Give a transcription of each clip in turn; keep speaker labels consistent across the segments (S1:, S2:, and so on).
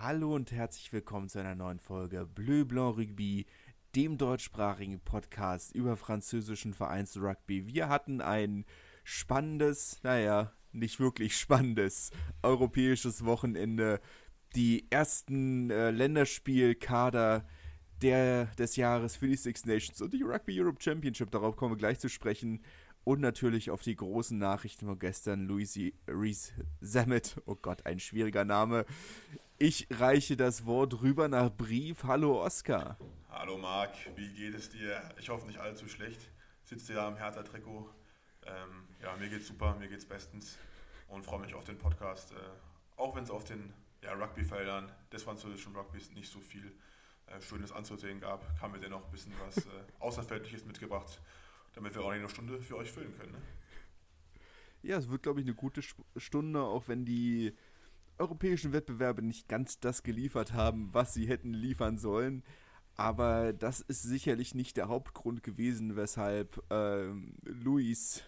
S1: Hallo und herzlich willkommen zu einer neuen Folge Bleu Blanc Rugby, dem deutschsprachigen Podcast über französischen Vereinsrugby. Wir hatten ein spannendes, naja, nicht wirklich spannendes europäisches Wochenende. Die ersten äh, Länderspielkader der, des Jahres für die Six Nations und die Rugby Europe Championship, darauf kommen wir gleich zu sprechen. Und natürlich auf die großen Nachrichten von gestern, Louis Reese Zamet, oh Gott, ein schwieriger Name, ich reiche das Wort rüber nach Brief. Hallo Oskar.
S2: Hallo Marc, wie geht es dir? Ich hoffe nicht allzu schlecht. Sitzt du ja im Hertha-Trikot? Ähm, ja, mir geht's super, mir geht's bestens und freue mich auf den Podcast. Äh, auch wenn es auf den ja, Rugby-Feldern des französischen Rugbys nicht so viel äh, Schönes anzusehen gab, haben wir dennoch ein bisschen was äh, Außerfeldliches mitgebracht, damit wir auch eine Stunde für euch füllen können. Ne?
S1: Ja, es wird, glaube ich, eine gute Stunde, auch wenn die europäischen Wettbewerbe nicht ganz das geliefert haben, was sie hätten liefern sollen. Aber das ist sicherlich nicht der Hauptgrund gewesen, weshalb äh, Luis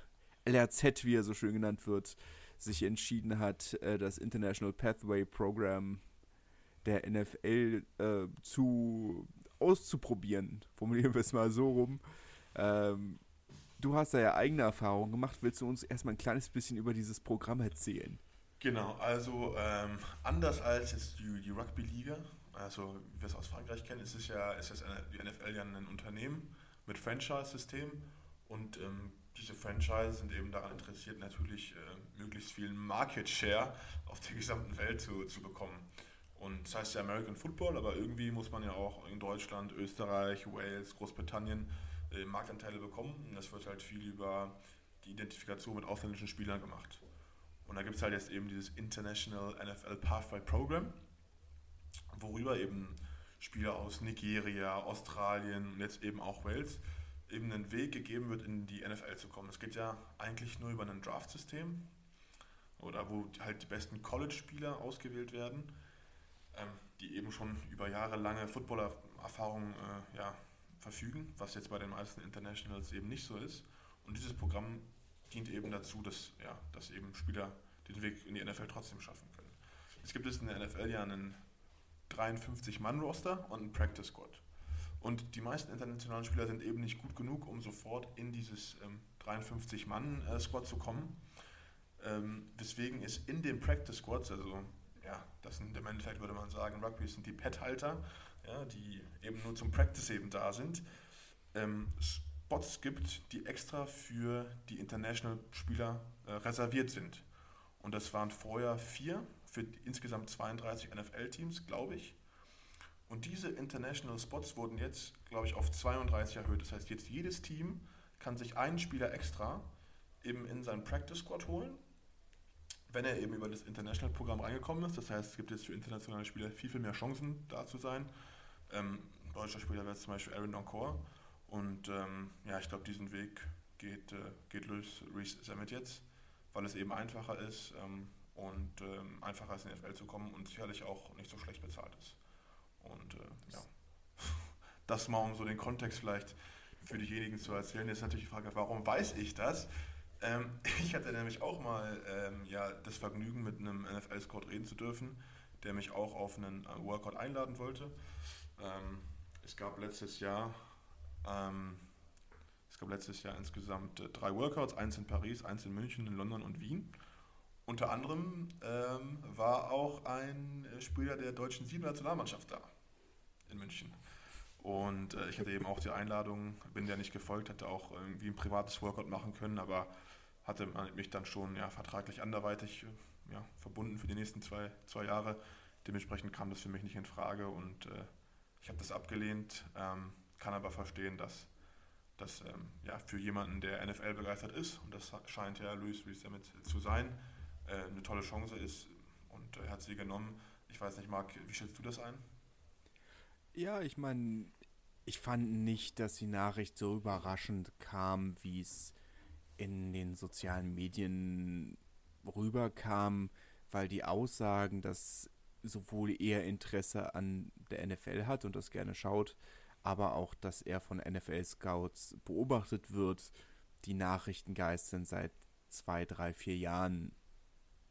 S1: LRZ, wie er so schön genannt wird, sich entschieden hat, äh, das International Pathway Program der NFL äh, zu auszuprobieren. Formulieren wir es mal so rum. Ähm, du hast da ja eigene Erfahrungen gemacht. Willst du uns erstmal ein kleines bisschen über dieses Programm erzählen?
S2: Genau, also ähm, anders als jetzt die, die Rugby-Liga, also wie wir es aus Frankreich kennen, ist es ja, ist es die NFL ja ein Unternehmen mit Franchise-System und ähm, diese Franchise sind eben daran interessiert, natürlich äh, möglichst viel Market Share auf der gesamten Welt zu, zu bekommen. Und das heißt ja American Football, aber irgendwie muss man ja auch in Deutschland, Österreich, Wales, Großbritannien äh, Marktanteile bekommen. Und das wird halt viel über die Identifikation mit ausländischen Spielern gemacht. Und da gibt es halt jetzt eben dieses International NFL Pathway Program, worüber eben Spieler aus Nigeria, Australien und jetzt eben auch Wales eben einen Weg gegeben wird, in die NFL zu kommen. Das geht ja eigentlich nur über ein Draft-System oder wo halt die besten College-Spieler ausgewählt werden, ähm, die eben schon über jahrelange Footballer-Erfahrung äh, ja, verfügen, was jetzt bei den meisten Internationals eben nicht so ist. Und dieses Programm dient eben dazu, dass, ja, dass eben Spieler den Weg in die NFL trotzdem schaffen können. Es gibt es in der NFL ja einen 53-Mann-Roster und einen Practice Squad. Und die meisten internationalen Spieler sind eben nicht gut genug, um sofort in dieses ähm, 53-Mann-Squad zu kommen. Ähm, deswegen ist in den Practice Squads, also ja, das sind im Endeffekt würde man sagen, Rugby sind die Pet-Halter, ja, die eben nur zum Practice eben da sind, ähm, Spots gibt, die extra für die International-Spieler äh, reserviert sind. Und das waren vorher vier für insgesamt 32 NFL-Teams, glaube ich. Und diese International Spots wurden jetzt, glaube ich, auf 32 erhöht. Das heißt, jetzt jedes Team kann sich einen Spieler extra eben in seinen Practice Squad holen, wenn er eben über das International-Programm reingekommen ist. Das heißt, es gibt jetzt für internationale Spieler viel, viel mehr Chancen, da zu sein. Ähm, deutscher Spieler wäre zum Beispiel Aaron Encore. Und ähm, ja, ich glaube, diesen Weg geht, äh, geht Louis Reese Sammet jetzt weil es eben einfacher ist ähm, und ähm, einfacher ist in die NFL zu kommen und sicherlich auch nicht so schlecht bezahlt ist. Und äh, ja, das mal um so den Kontext vielleicht für diejenigen zu erzählen. Jetzt ist natürlich die Frage, warum weiß ich das? Ähm, ich hatte nämlich auch mal ähm, ja, das Vergnügen, mit einem NFL-Scout reden zu dürfen, der mich auch auf einen äh, Workout einladen wollte. Ähm, es gab letztes Jahr ähm, gab letztes Jahr insgesamt äh, drei Workouts, eins in Paris, eins in München, in London und Wien. Unter anderem ähm, war auch ein äh, Spieler der deutschen Sieben-Nationalmannschaft da in München. Und äh, ich hatte eben auch die Einladung, bin der nicht gefolgt, hätte auch irgendwie ein privates Workout machen können, aber hatte mich dann schon ja, vertraglich anderweitig äh, ja, verbunden für die nächsten zwei, zwei Jahre. Dementsprechend kam das für mich nicht in Frage und äh, ich habe das abgelehnt, ähm, kann aber verstehen, dass das ähm, ja, für jemanden, der NFL begeistert ist, und das scheint ja Luis Rees damit zu sein, äh, eine tolle Chance ist und er hat sie genommen. Ich weiß nicht, Marc, wie schätzt du das ein?
S1: Ja, ich meine, ich fand nicht, dass die Nachricht so überraschend kam, wie es in den sozialen Medien rüberkam, weil die Aussagen, dass sowohl er Interesse an der NFL hat und das gerne schaut, aber auch, dass er von NFL-Scouts beobachtet wird. Die Nachrichten geistern seit zwei, drei, vier Jahren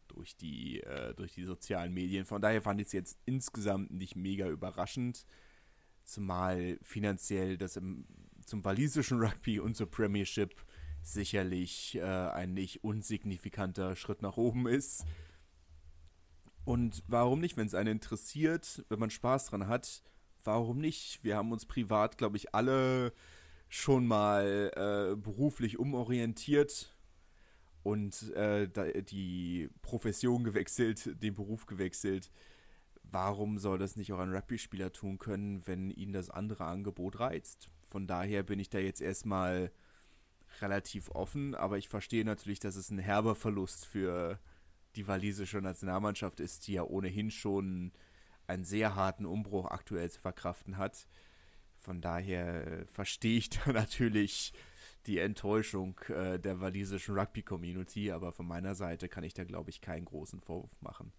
S1: durch die, äh, durch die sozialen Medien. Von daher fand ich es jetzt insgesamt nicht mega überraschend, zumal finanziell das im, zum walisischen Rugby und zur Premiership sicherlich äh, ein nicht unsignifikanter Schritt nach oben ist. Und warum nicht, wenn es einen interessiert, wenn man Spaß dran hat, warum nicht? Wir haben uns privat, glaube ich, alle schon mal äh, beruflich umorientiert und äh, die Profession gewechselt, den Beruf gewechselt. Warum soll das nicht auch ein Rugby-Spieler tun können, wenn ihn das andere Angebot reizt? Von daher bin ich da jetzt erstmal relativ offen, aber ich verstehe natürlich, dass es ein herber Verlust für die walisische Nationalmannschaft ist, die ja ohnehin schon einen sehr harten Umbruch aktuell zu verkraften hat. Von daher verstehe ich da natürlich die Enttäuschung äh, der walisischen Rugby-Community, aber von meiner Seite kann ich da, glaube ich, keinen großen Vorwurf machen.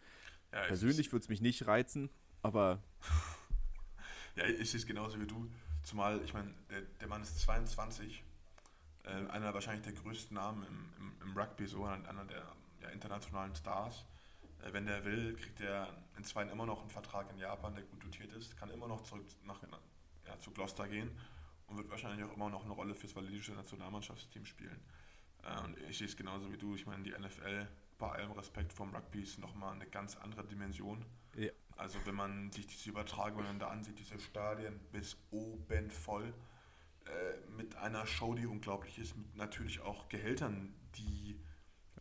S1: Ja, Persönlich würde es mich nicht reizen, aber.
S2: ja, ich sehe es genauso wie du. Zumal, ich meine, der, der Mann ist 22, äh, einer wahrscheinlich der größten Namen im, im, im Rugby, so einer der ja, internationalen Stars. Äh, wenn der will, kriegt er in zwei immer noch einen Vertrag in Japan, der gut dotiert ist, kann immer noch zurück nach, ja, zu Gloucester gehen und wird wahrscheinlich auch immer noch eine Rolle fürs walisische Nationalmannschaftsteam spielen. Äh, und ich sehe es genauso wie du. Ich meine, die NFL, bei allem Respekt vom Rugby, ist nochmal eine ganz andere Dimension. Ja. Also wenn man sich diese Übertragungen da ansieht, diese Stadien bis oben voll, äh, mit einer Show, die unglaublich ist, mit natürlich auch Gehältern, die,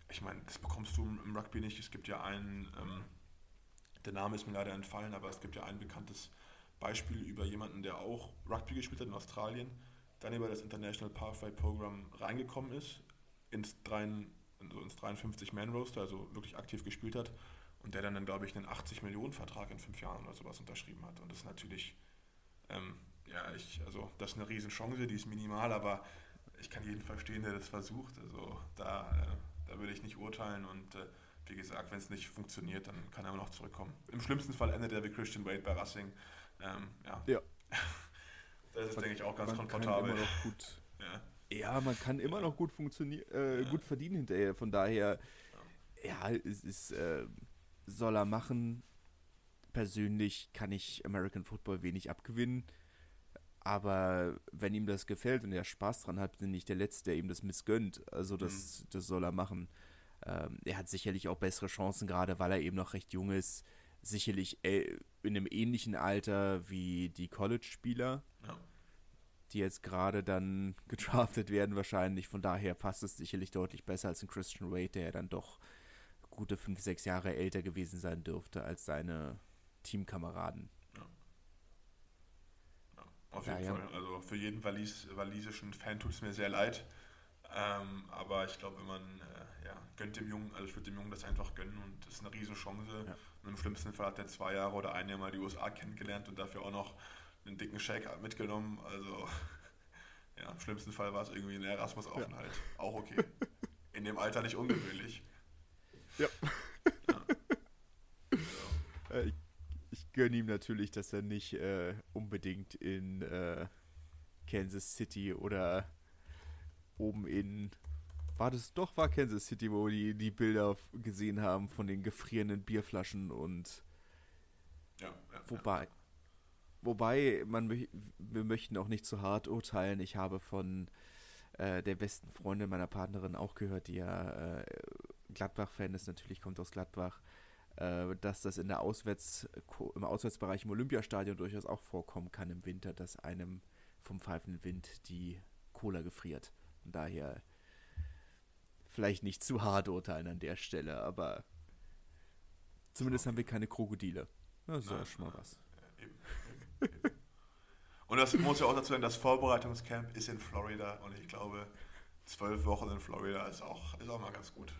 S2: ich meine, das bekommst du im Rugby nicht. Es gibt ja einen, ähm, der Name ist mir leider entfallen, aber es gibt ja ein bekanntes Beispiel über jemanden, der auch Rugby gespielt hat in Australien, dann über das International Pathway Program reingekommen ist, ins, also ins 53-Man-Roster, also wirklich aktiv gespielt hat und der dann, dann glaube ich, einen 80-Millionen-Vertrag in fünf Jahren oder sowas unterschrieben hat. Und das ist natürlich, ähm, ja, ich, also das ist eine Riesenchance, die ist minimal, aber ich kann jeden verstehen, der das versucht. Also da, äh, da würde ich nicht urteilen und äh, wie gesagt, wenn es nicht funktioniert, dann kann er immer noch zurückkommen. Im schlimmsten Fall endet er wie Christian Wade bei Racing ähm, ja. ja. Das ist, man, denke ich, auch ganz komfortabel.
S1: Ja. ja. man kann immer noch gut funktionieren, äh, ja. gut verdienen hinterher. Von daher, ja, es ist, äh, soll er machen. Persönlich kann ich American Football wenig abgewinnen. Aber wenn ihm das gefällt und er Spaß dran hat, bin ich der Letzte, der ihm das missgönnt. Also das, mhm. das soll er machen. Ähm, er hat sicherlich auch bessere Chancen, gerade weil er eben noch recht jung ist sicherlich äh, in einem ähnlichen Alter wie die College-Spieler, ja. die jetzt gerade dann gedraftet werden wahrscheinlich. Von daher passt es sicherlich deutlich besser als ein Christian Wade, der ja dann doch gute fünf, sechs Jahre älter gewesen sein dürfte als seine Teamkameraden. Ja.
S2: Ja, auf jeden Fall. Also für jeden Walis, walisischen Fan tut es mir sehr leid. Ähm, aber ich glaube, wenn man äh, ja, gönnt dem Jungen, also ich würde dem Jungen das einfach gönnen und das ist eine Riesenchance. Ja. Und im schlimmsten Fall hat er zwei Jahre oder ein Jahr mal die USA kennengelernt und dafür auch noch einen dicken Shake mitgenommen. Also ja, im schlimmsten Fall war es irgendwie ein Erasmus-Aufenthalt. Ja. Auch okay. In dem Alter nicht ungewöhnlich.
S1: Ja. ja. Ich, ich gönne ihm natürlich, dass er nicht äh, unbedingt in äh, Kansas City oder oben in war das doch, war Kansas City, wo die die Bilder gesehen haben von den gefrierenden Bierflaschen und
S2: ja, ja
S1: wobei, ja. wobei man wir möchten auch nicht zu hart urteilen. Ich habe von äh, der besten Freundin meiner Partnerin auch gehört, die ja äh, Gladbach-Fan ist, natürlich kommt aus Gladbach, dass das in der Auswärts, im Auswärtsbereich im Olympiastadion durchaus auch vorkommen kann im Winter, dass einem vom pfeifenden Wind die Cola gefriert. Und daher vielleicht nicht zu hart urteilen an der Stelle, aber zumindest okay. haben wir keine Krokodile. Das ist ja schon mal was. Eben,
S2: eben. Und das muss ja auch dazu sein, das Vorbereitungscamp ist in Florida und ich glaube, zwölf Wochen in Florida ist auch, ist auch mal ganz gut.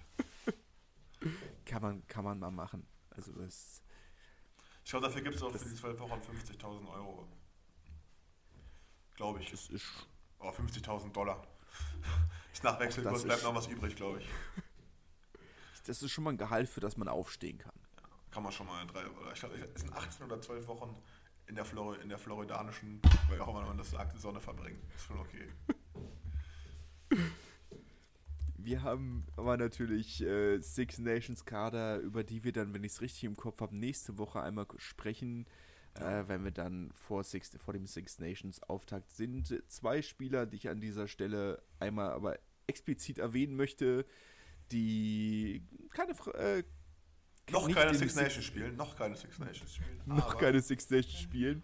S1: Kann, man, kann man mal machen. Also das.
S2: Ich glaube, dafür gibt es auch für die zwölf Wochen 50.000 Euro. Glaube ich.
S1: Das ist.
S2: Oh, 50.000 Dollar. Ist nach Wechselkurs bleibt noch was übrig, glaube ich.
S1: Das ist schon mal ein Gehalt, für das man aufstehen kann.
S2: Ja, kann man schon mal in drei, oder ich glaube, es sind 18 oder 12 Wochen in der, Flor in der floridanischen, weil auch immer man das sagt, Sonne verbringen. Ist schon okay.
S1: Wir haben aber natürlich äh, Six Nations Kader, über die wir dann, wenn ich es richtig im Kopf habe, nächste Woche einmal sprechen, äh, wenn wir dann vor, Six, vor dem Six Nations Auftakt sind. Zwei Spieler, die ich an dieser Stelle einmal aber explizit erwähnen möchte, die keine äh,
S2: noch keine Six Nations spielen, noch keine Six Nations spielen.
S1: Noch keine Six Nations spielen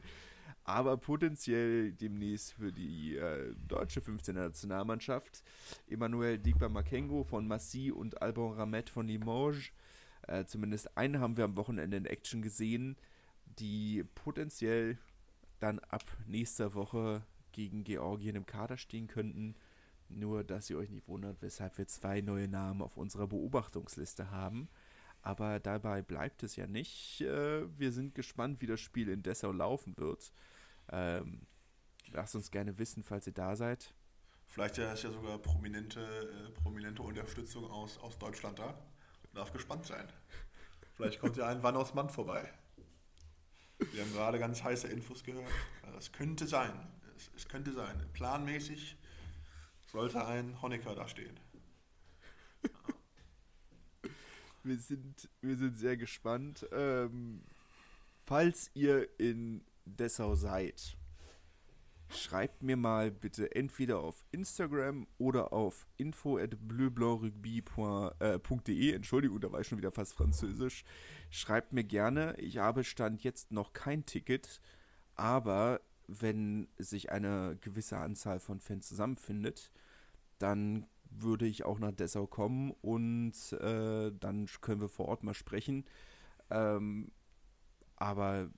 S1: aber potenziell demnächst für die äh, deutsche 15er Nationalmannschaft. Emmanuel Digba Makengo von Massy und Albon Ramet von Limoges. Äh, zumindest einen haben wir am Wochenende in Action gesehen, die potenziell dann ab nächster Woche gegen Georgien im Kader stehen könnten. Nur, dass ihr euch nicht wundert, weshalb wir zwei neue Namen auf unserer Beobachtungsliste haben. Aber dabei bleibt es ja nicht. Äh, wir sind gespannt, wie das Spiel in Dessau laufen wird. Ähm, lasst uns gerne wissen, falls ihr da seid.
S2: Vielleicht ist ja sogar prominente, äh, prominente Unterstützung aus, aus Deutschland da. Darf gespannt sein. Vielleicht kommt ja ein Wann aus Mann vorbei. Wir haben gerade ganz heiße Infos gehört. Das könnte sein. Es, es könnte sein. Planmäßig sollte ein Honecker da stehen.
S1: Wir sind, wir sind sehr gespannt. Ähm, falls ihr in Dessau seid, schreibt mir mal bitte entweder auf Instagram oder auf info at bleu-blanc-rugby.de. Entschuldigung, da war ich schon wieder fast französisch. Schreibt mir gerne. Ich habe Stand jetzt noch kein Ticket, aber wenn sich eine gewisse Anzahl von Fans zusammenfindet, dann würde ich auch nach Dessau kommen und äh, dann können wir vor Ort mal sprechen. Ähm, aber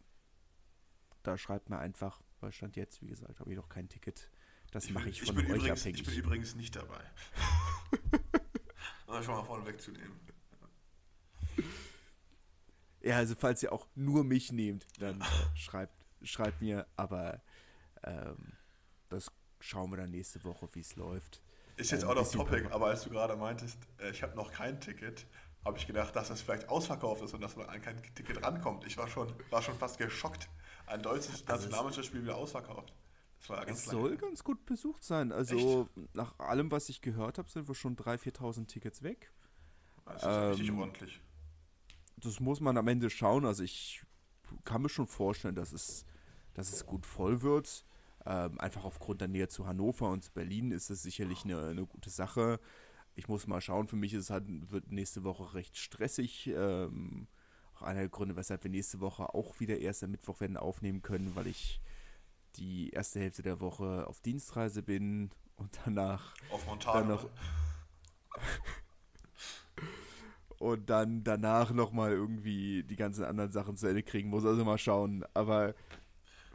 S1: da schreibt mir einfach, weil Stand jetzt, wie gesagt, habe ich noch kein Ticket. Das mache ich von
S2: ich
S1: euch
S2: übrigens,
S1: abhängig.
S2: Ich bin übrigens nicht dabei. um schon mal vorne wegzunehmen.
S1: Ja, also falls ihr auch nur mich nehmt, dann äh, schreibt, schreibt mir, aber ähm, das schauen wir dann nächste Woche, wie es läuft.
S2: Ist jetzt ähm, out of topic, aber als du gerade meintest, äh, ich habe noch kein Ticket, habe ich gedacht, dass das vielleicht ausverkauft ist und dass man an kein Ticket rankommt. Ich war schon, war schon fast geschockt ein deutsches Nationalmannschaftsspiel wieder ausverkauft.
S1: Das war ganz es soll lang. ganz gut besucht sein. Also Echt? nach allem, was ich gehört habe, sind wir schon 3.000, 4.000 Tickets weg.
S2: Das ist ähm, richtig ordentlich.
S1: Das muss man am Ende schauen. Also ich kann mir schon vorstellen, dass es, dass es gut voll wird. Ähm, einfach aufgrund der Nähe zu Hannover und zu Berlin ist es sicherlich eine, eine gute Sache. Ich muss mal schauen. Für mich ist es halt, wird nächste Woche recht stressig. Ähm, auch einer der Gründe, weshalb wir nächste Woche auch wieder erst am Mittwoch werden aufnehmen können, weil ich die erste Hälfte der Woche auf Dienstreise bin und danach
S2: auf Montage. Dann noch
S1: und dann danach nochmal irgendwie die ganzen anderen Sachen zu Ende kriegen muss. Also mal schauen. Aber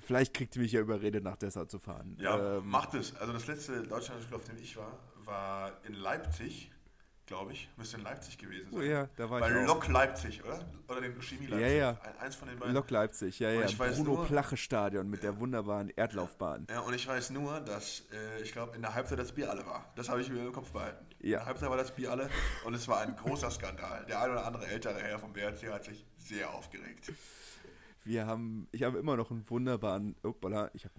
S1: vielleicht kriegt ihr mich ja überredet, nach Dessau zu fahren.
S2: Ja, ähm, macht es. Also das letzte Deutschlandspiel, auf dem ich war, war in Leipzig glaube ich. Müsste in Leipzig gewesen sein. Oh
S1: ja, da war
S2: Bei
S1: ich
S2: Lok Leipzig, oder? Oder den Chemie Leipzig.
S1: Ja, ja.
S2: Eins von den beiden.
S1: Lok Leipzig, ja, ja. Bruno nur, Plache Stadion mit ja. der wunderbaren Erdlaufbahn.
S2: Ja, und ich weiß nur, dass äh, ich glaube, in der Halbzeit das Bier alle war. Das habe ich mir im Kopf behalten. Ja. In der Halbzeit war das Bier alle und es war ein großer Skandal. Der ein oder andere ältere Herr vom BRC hat sich sehr aufgeregt.
S1: Wir haben, ich habe immer noch einen wunderbaren, opala, ich habe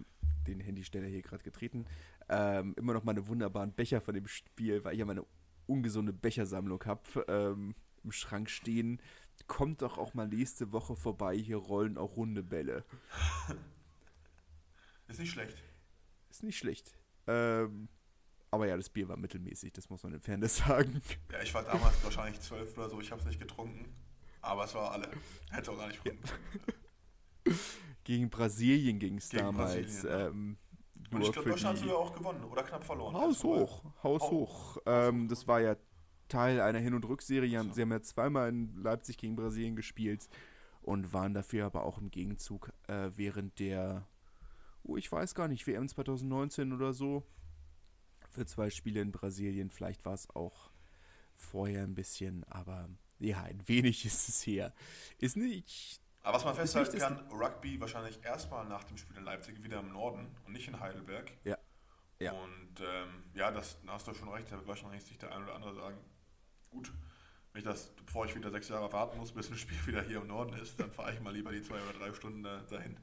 S1: den Handysteller hier gerade getreten, ähm, immer noch mal einen wunderbaren Becher von dem Spiel, weil ich ja meine ungesunde Bechersammlung habe ähm, im Schrank stehen. Kommt doch auch mal nächste Woche vorbei, hier rollen auch runde Bälle.
S2: Ist nicht schlecht.
S1: Ist nicht schlecht. Ähm, aber ja, das Bier war mittelmäßig, das muss man im Fairness sagen.
S2: Ja, ich war damals wahrscheinlich zwölf oder so, ich habe es nicht getrunken. Aber es war alle. Hätte auch gar nicht ja.
S1: Gegen Brasilien ging es damals. Ähm,
S2: und ich glaube, Deutschland hat sogar auch gewonnen oder knapp verloren.
S1: Haus hoch, Haus hoch. Ähm, das war ja Teil einer Hin- und Rückserie. So. Sie haben ja zweimal in Leipzig gegen Brasilien gespielt und waren dafür aber auch im Gegenzug äh, während der, oh, ich weiß gar nicht, WM 2019 oder so, für zwei Spiele in Brasilien. Vielleicht war es auch vorher ein bisschen, aber ja, ein wenig ist es her. Ist nicht
S2: aber was man festhalten kann, Rugby wahrscheinlich erstmal nach dem Spiel in Leipzig wieder im Norden und nicht in Heidelberg.
S1: Ja.
S2: ja. Und ähm, ja, das da hast du schon recht, da wird wahrscheinlich sich der eine oder andere sagen, gut, wenn ich das, bevor ich wieder sechs Jahre warten muss, bis ein Spiel wieder hier im Norden ist, dann fahre ich mal lieber die zwei oder drei Stunden da, dahin.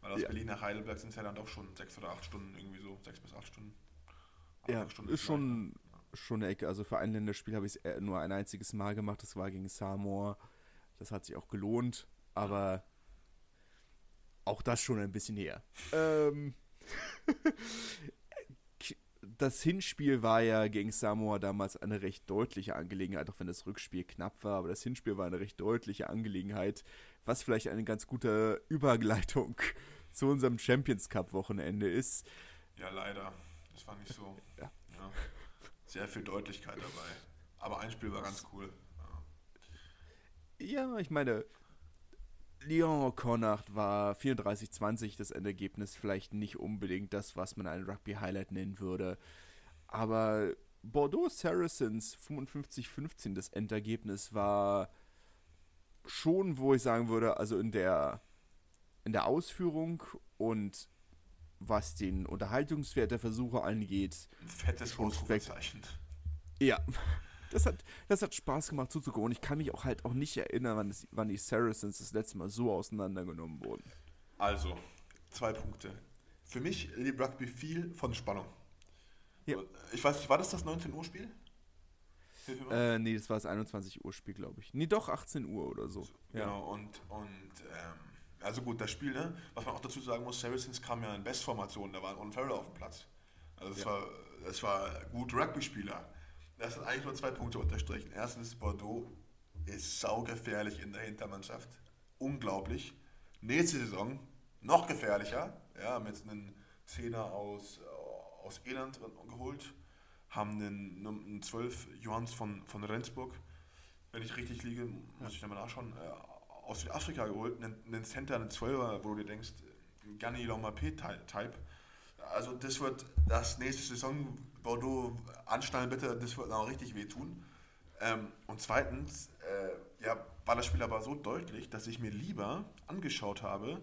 S2: Weil aus ja. Berlin nach Heidelberg sind es ja dann doch schon sechs oder acht Stunden irgendwie so, sechs bis acht Stunden.
S1: Acht ja, Stunden ist schon, schon eine Ecke. Also für ein Länderspiel habe ich es nur ein einziges Mal gemacht. Das war gegen Samoa. Das hat sich auch gelohnt. Aber auch das schon ein bisschen her. ähm, das Hinspiel war ja gegen Samoa damals eine recht deutliche Angelegenheit, auch wenn das Rückspiel knapp war, aber das Hinspiel war eine recht deutliche Angelegenheit, was vielleicht eine ganz gute Überleitung zu unserem Champions Cup Wochenende ist.
S2: Ja, leider. Das war nicht so. Ja. ja. Sehr viel Deutlichkeit dabei. Aber ein Spiel war ganz cool.
S1: Ja, ja ich meine, Lyon-Connacht war 34-20 das Endergebnis. Vielleicht nicht unbedingt das, was man ein Rugby-Highlight nennen würde. Aber Bordeaux Saracens 55-15 das Endergebnis war schon, wo ich sagen würde, also in der, in der Ausführung und was den Unterhaltungswert der Versuche angeht.
S2: Fettes Ausrufezeichen.
S1: Ja, das hat, das hat Spaß gemacht zuzugucken. Und ich kann mich auch halt auch nicht erinnern, wann, das, wann die Saracens das letzte Mal so auseinandergenommen wurden.
S2: Also, zwei Punkte. Für mich lebt Rugby viel von Spannung. Ja. Ich weiß nicht, war das das 19 Uhr Spiel?
S1: Äh, nee, das war das 21 Uhr Spiel, glaube ich. Nee, doch 18 Uhr oder so.
S2: Ja. Genau, und, und ähm, also gut, das Spiel, ne? was man auch dazu sagen muss, Saracens kam ja in Bestformation, da war ein Farrell auf dem Platz. Also das, ja. war, das war gut Rugby-Spieler. Das sind eigentlich nur zwei Punkte unterstrichen. Erstens, Bordeaux ist saugefährlich in der Hintermannschaft. Unglaublich. Nächste Saison noch gefährlicher. Ja, mit einem Zehner aus, aus Irland geholt. Haben einen, einen 12 Johanns von, von Rendsburg. Wenn ich richtig liege, muss ich nochmal nachschauen. Äh, aus Südafrika geholt. Einen, einen Center, einen 12er, wo du dir denkst, Gianni Lomapé-Type. Also das wird das nächste Saison Bordeaux anschnallen bitte, das wird auch richtig wehtun. Ähm, und zweitens, äh, ja, war das Spiel aber so deutlich, dass ich mir lieber angeschaut habe,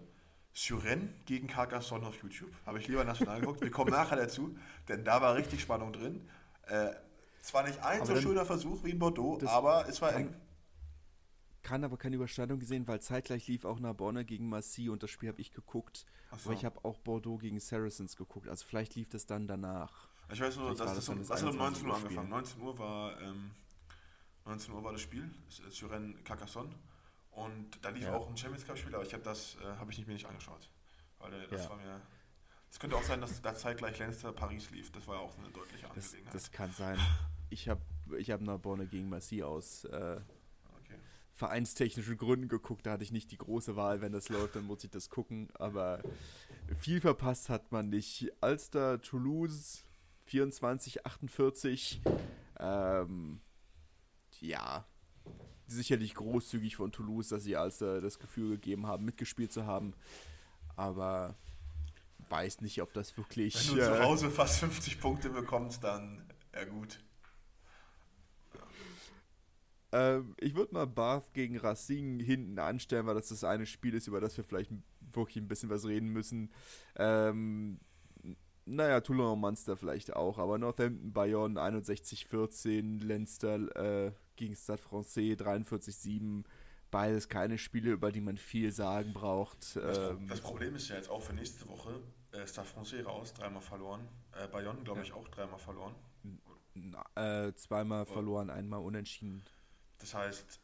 S2: Suren gegen Carcassonne auf YouTube. Habe ich lieber national geguckt. Wir kommen nachher dazu, denn da war richtig Spannung drin. Äh, zwar nicht ein aber so schöner Versuch wie in Bordeaux, aber es war
S1: kann,
S2: eng.
S1: Kann aber keine Überschneidung gesehen, weil zeitgleich lief auch Narbonne gegen Massy und das Spiel habe ich geguckt. So. Aber ich habe auch Bordeaux gegen Saracens geguckt. Also vielleicht lief das dann danach.
S2: Ich weiß nur, dass das, um, das, um 19 Uhr angefangen. 19 Uhr war, ähm, 19 Uhr war das Spiel, Suren Carcassonne. Und da lief ja. auch ein Champions Cup Spiel, aber ich habe das äh, habe ich nicht, mir nicht angeschaut. Weil äh, das ja. war mir. Es könnte auch sein, dass da zeitgleich Leinster Paris lief. Das war auch eine deutliche Angelegenheit.
S1: Das, das kann sein. Ich habe ich hab Narbonne gegen Massy aus äh, okay. vereinstechnischen Gründen geguckt. Da hatte ich nicht die große Wahl. Wenn das läuft, dann muss ich das gucken. Aber viel verpasst hat man nicht. Alster, Toulouse, 24, 48. Ähm, ja, sicherlich großzügig von Toulouse, dass sie als äh, das Gefühl gegeben haben, mitgespielt zu haben. Aber weiß nicht, ob das wirklich.
S2: Wenn du äh, zu Hause fast 50 Punkte bekommst, dann ja gut.
S1: Ähm, ich würde mal Bath gegen Racing hinten anstellen, weil das das eine Spiel ist, über das wir vielleicht wirklich ein bisschen was reden müssen. Ähm, naja, Toulon Munster vielleicht auch, aber Northampton, Bayonne 61-14, Leinster äh, gegen Stade Francais 43-7. Beides keine Spiele, über die man viel sagen braucht.
S2: Das, ähm, das Problem ist ja jetzt auch für nächste Woche, äh, Stade Francais raus, dreimal verloren. Äh, Bayonne, glaube ich, auch dreimal verloren.
S1: Na, äh, zweimal verloren, einmal unentschieden.
S2: Das heißt,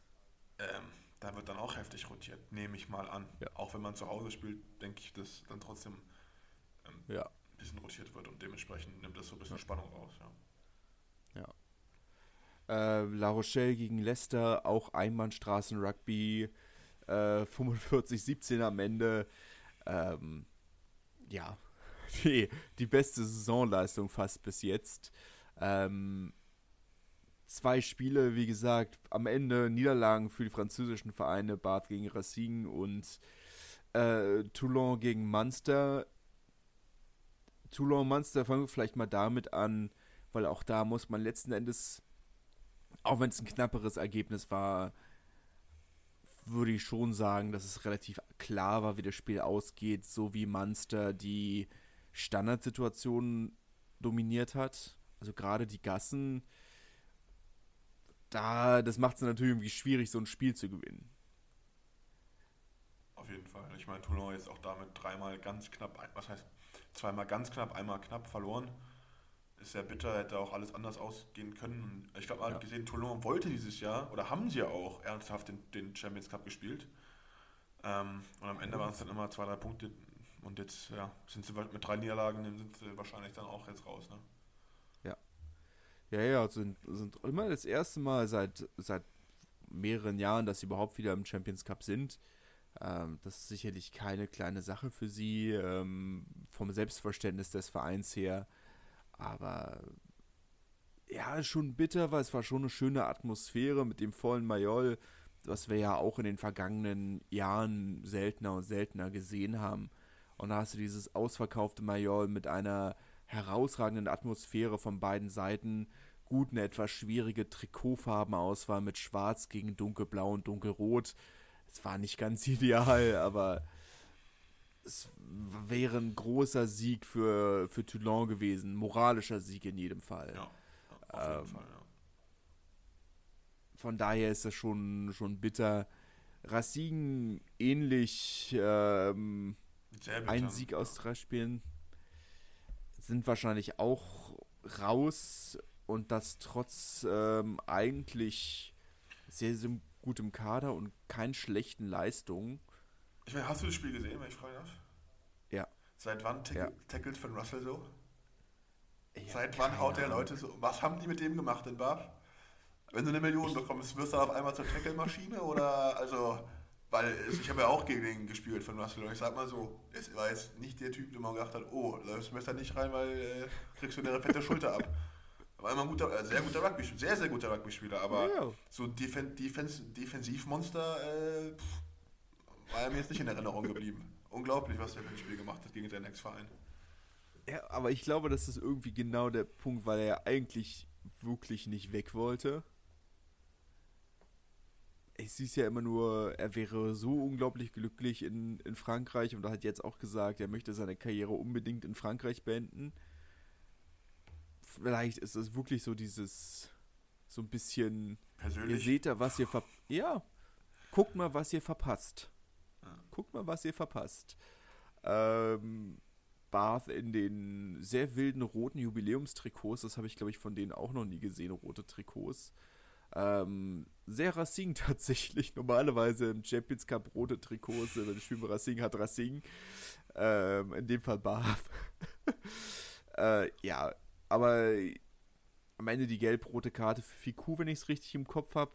S2: ähm, da wird dann auch heftig rotiert, nehme ich mal an. Ja. Auch wenn man zu Hause spielt, denke ich, dass dann trotzdem ähm, ja bisschen rotiert wird und dementsprechend nimmt das so ein bisschen Spannung raus.
S1: Ja. ja. Äh, La Rochelle gegen Leicester, auch Einbahnstraßen-Rugby, äh, 45-17 am Ende. Ähm, ja, die, die beste Saisonleistung fast bis jetzt. Ähm, zwei Spiele, wie gesagt, am Ende Niederlagen für die französischen Vereine, Bath gegen Racing und äh, Toulon gegen Munster. Toulon Munster fangen wir vielleicht mal damit an, weil auch da muss man letzten Endes, auch wenn es ein knapperes Ergebnis war, würde ich schon sagen, dass es relativ klar war, wie das Spiel ausgeht, so wie Munster die Standardsituationen dominiert hat. Also gerade die Gassen, da, das macht es natürlich irgendwie schwierig, so ein Spiel zu gewinnen.
S2: Auf jeden Fall. Ich meine, Toulon jetzt auch damit dreimal ganz knapp, was heißt zweimal ganz knapp, einmal knapp verloren. ist sehr bitter, hätte auch alles anders ausgehen können. Ich glaube, man ja. hat gesehen, Toulon wollte dieses Jahr, oder haben sie ja auch ernsthaft den, den Champions Cup gespielt. Ähm, und am Ende waren es dann immer zwei, drei Punkte. Und jetzt ja, sind sie mit drei Niederlagen, sind sie wahrscheinlich dann auch jetzt raus. Ne?
S1: Ja. Ja, ja, sind, sind immer das erste Mal seit, seit mehreren Jahren, dass sie überhaupt wieder im Champions Cup sind. Ähm, das ist sicherlich keine kleine Sache für sie, ähm, vom Selbstverständnis des Vereins her. Aber ja, schon bitter, weil es war schon eine schöne Atmosphäre mit dem vollen Mayol, was wir ja auch in den vergangenen Jahren seltener und seltener gesehen haben. Und da hast du dieses ausverkaufte Mayol mit einer herausragenden Atmosphäre von beiden Seiten, gut eine etwas schwierige Trikotfarbenauswahl mit Schwarz gegen Dunkelblau und Dunkelrot. Es war nicht ganz ideal, aber es wäre ein großer Sieg für, für Toulon gewesen. Moralischer Sieg in jedem Fall. Ja, auf jeden ähm, Fall, ja. Von daher ist das schon, schon bitter. Racing ähnlich ähm, ein Sieg aus drei Spielen sind wahrscheinlich auch raus und das trotz ähm, eigentlich sehr, sehr gutem Kader und keinen schlechten Leistungen.
S2: Ich meine, hast du das Spiel gesehen, wenn ich fragen darf?
S1: Ja.
S2: Seit wann tackle, ja. tackelt Finn Russell so? Ja, Seit wann haut der Leute so? Was haben die mit dem gemacht in Bar? Wenn du eine Million bekommst, wirst du auf einmal zur Tackle-Maschine oder also, weil ich habe ja auch gegen den gespielt von Russell und ich sag mal so, es war jetzt nicht der Typ, der mal gedacht hat, oh, läufst du Messer nicht rein, weil äh, kriegst du eine fette Schulter ab. War immer ein guter, äh, sehr guter Rugby, sehr, sehr guter Rugby-Spieler, aber ja. so Defen Defens Defensivmonster äh, war er mir jetzt nicht in Erinnerung geblieben. Unglaublich, was der für ein Spiel gemacht hat gegen seinen Ex-Verein.
S1: Ja, aber ich glaube, das ist irgendwie genau der Punkt, weil er ja eigentlich wirklich nicht weg wollte. Ich sehe es ja immer nur, er wäre so unglaublich glücklich in, in Frankreich und er hat jetzt auch gesagt, er möchte seine Karriere unbedingt in Frankreich beenden. Vielleicht ist es wirklich so dieses, so ein bisschen, Persönlich? ihr seht da, was ihr verpasst. Ja, guckt mal, was ihr verpasst. Guckt mal, was ihr verpasst. Ähm, Bath in den sehr wilden roten Jubiläumstrikots, das habe ich, glaube ich, von denen auch noch nie gesehen, rote Trikots. Ähm, sehr Racing tatsächlich. Normalerweise im Champions Cup rote Trikots, wenn ich spiele Racing hat Racing. Ähm, in dem Fall Bath. äh, ja, aber am Ende die gelb-rote Karte für Fiku, wenn ich es richtig im Kopf habe.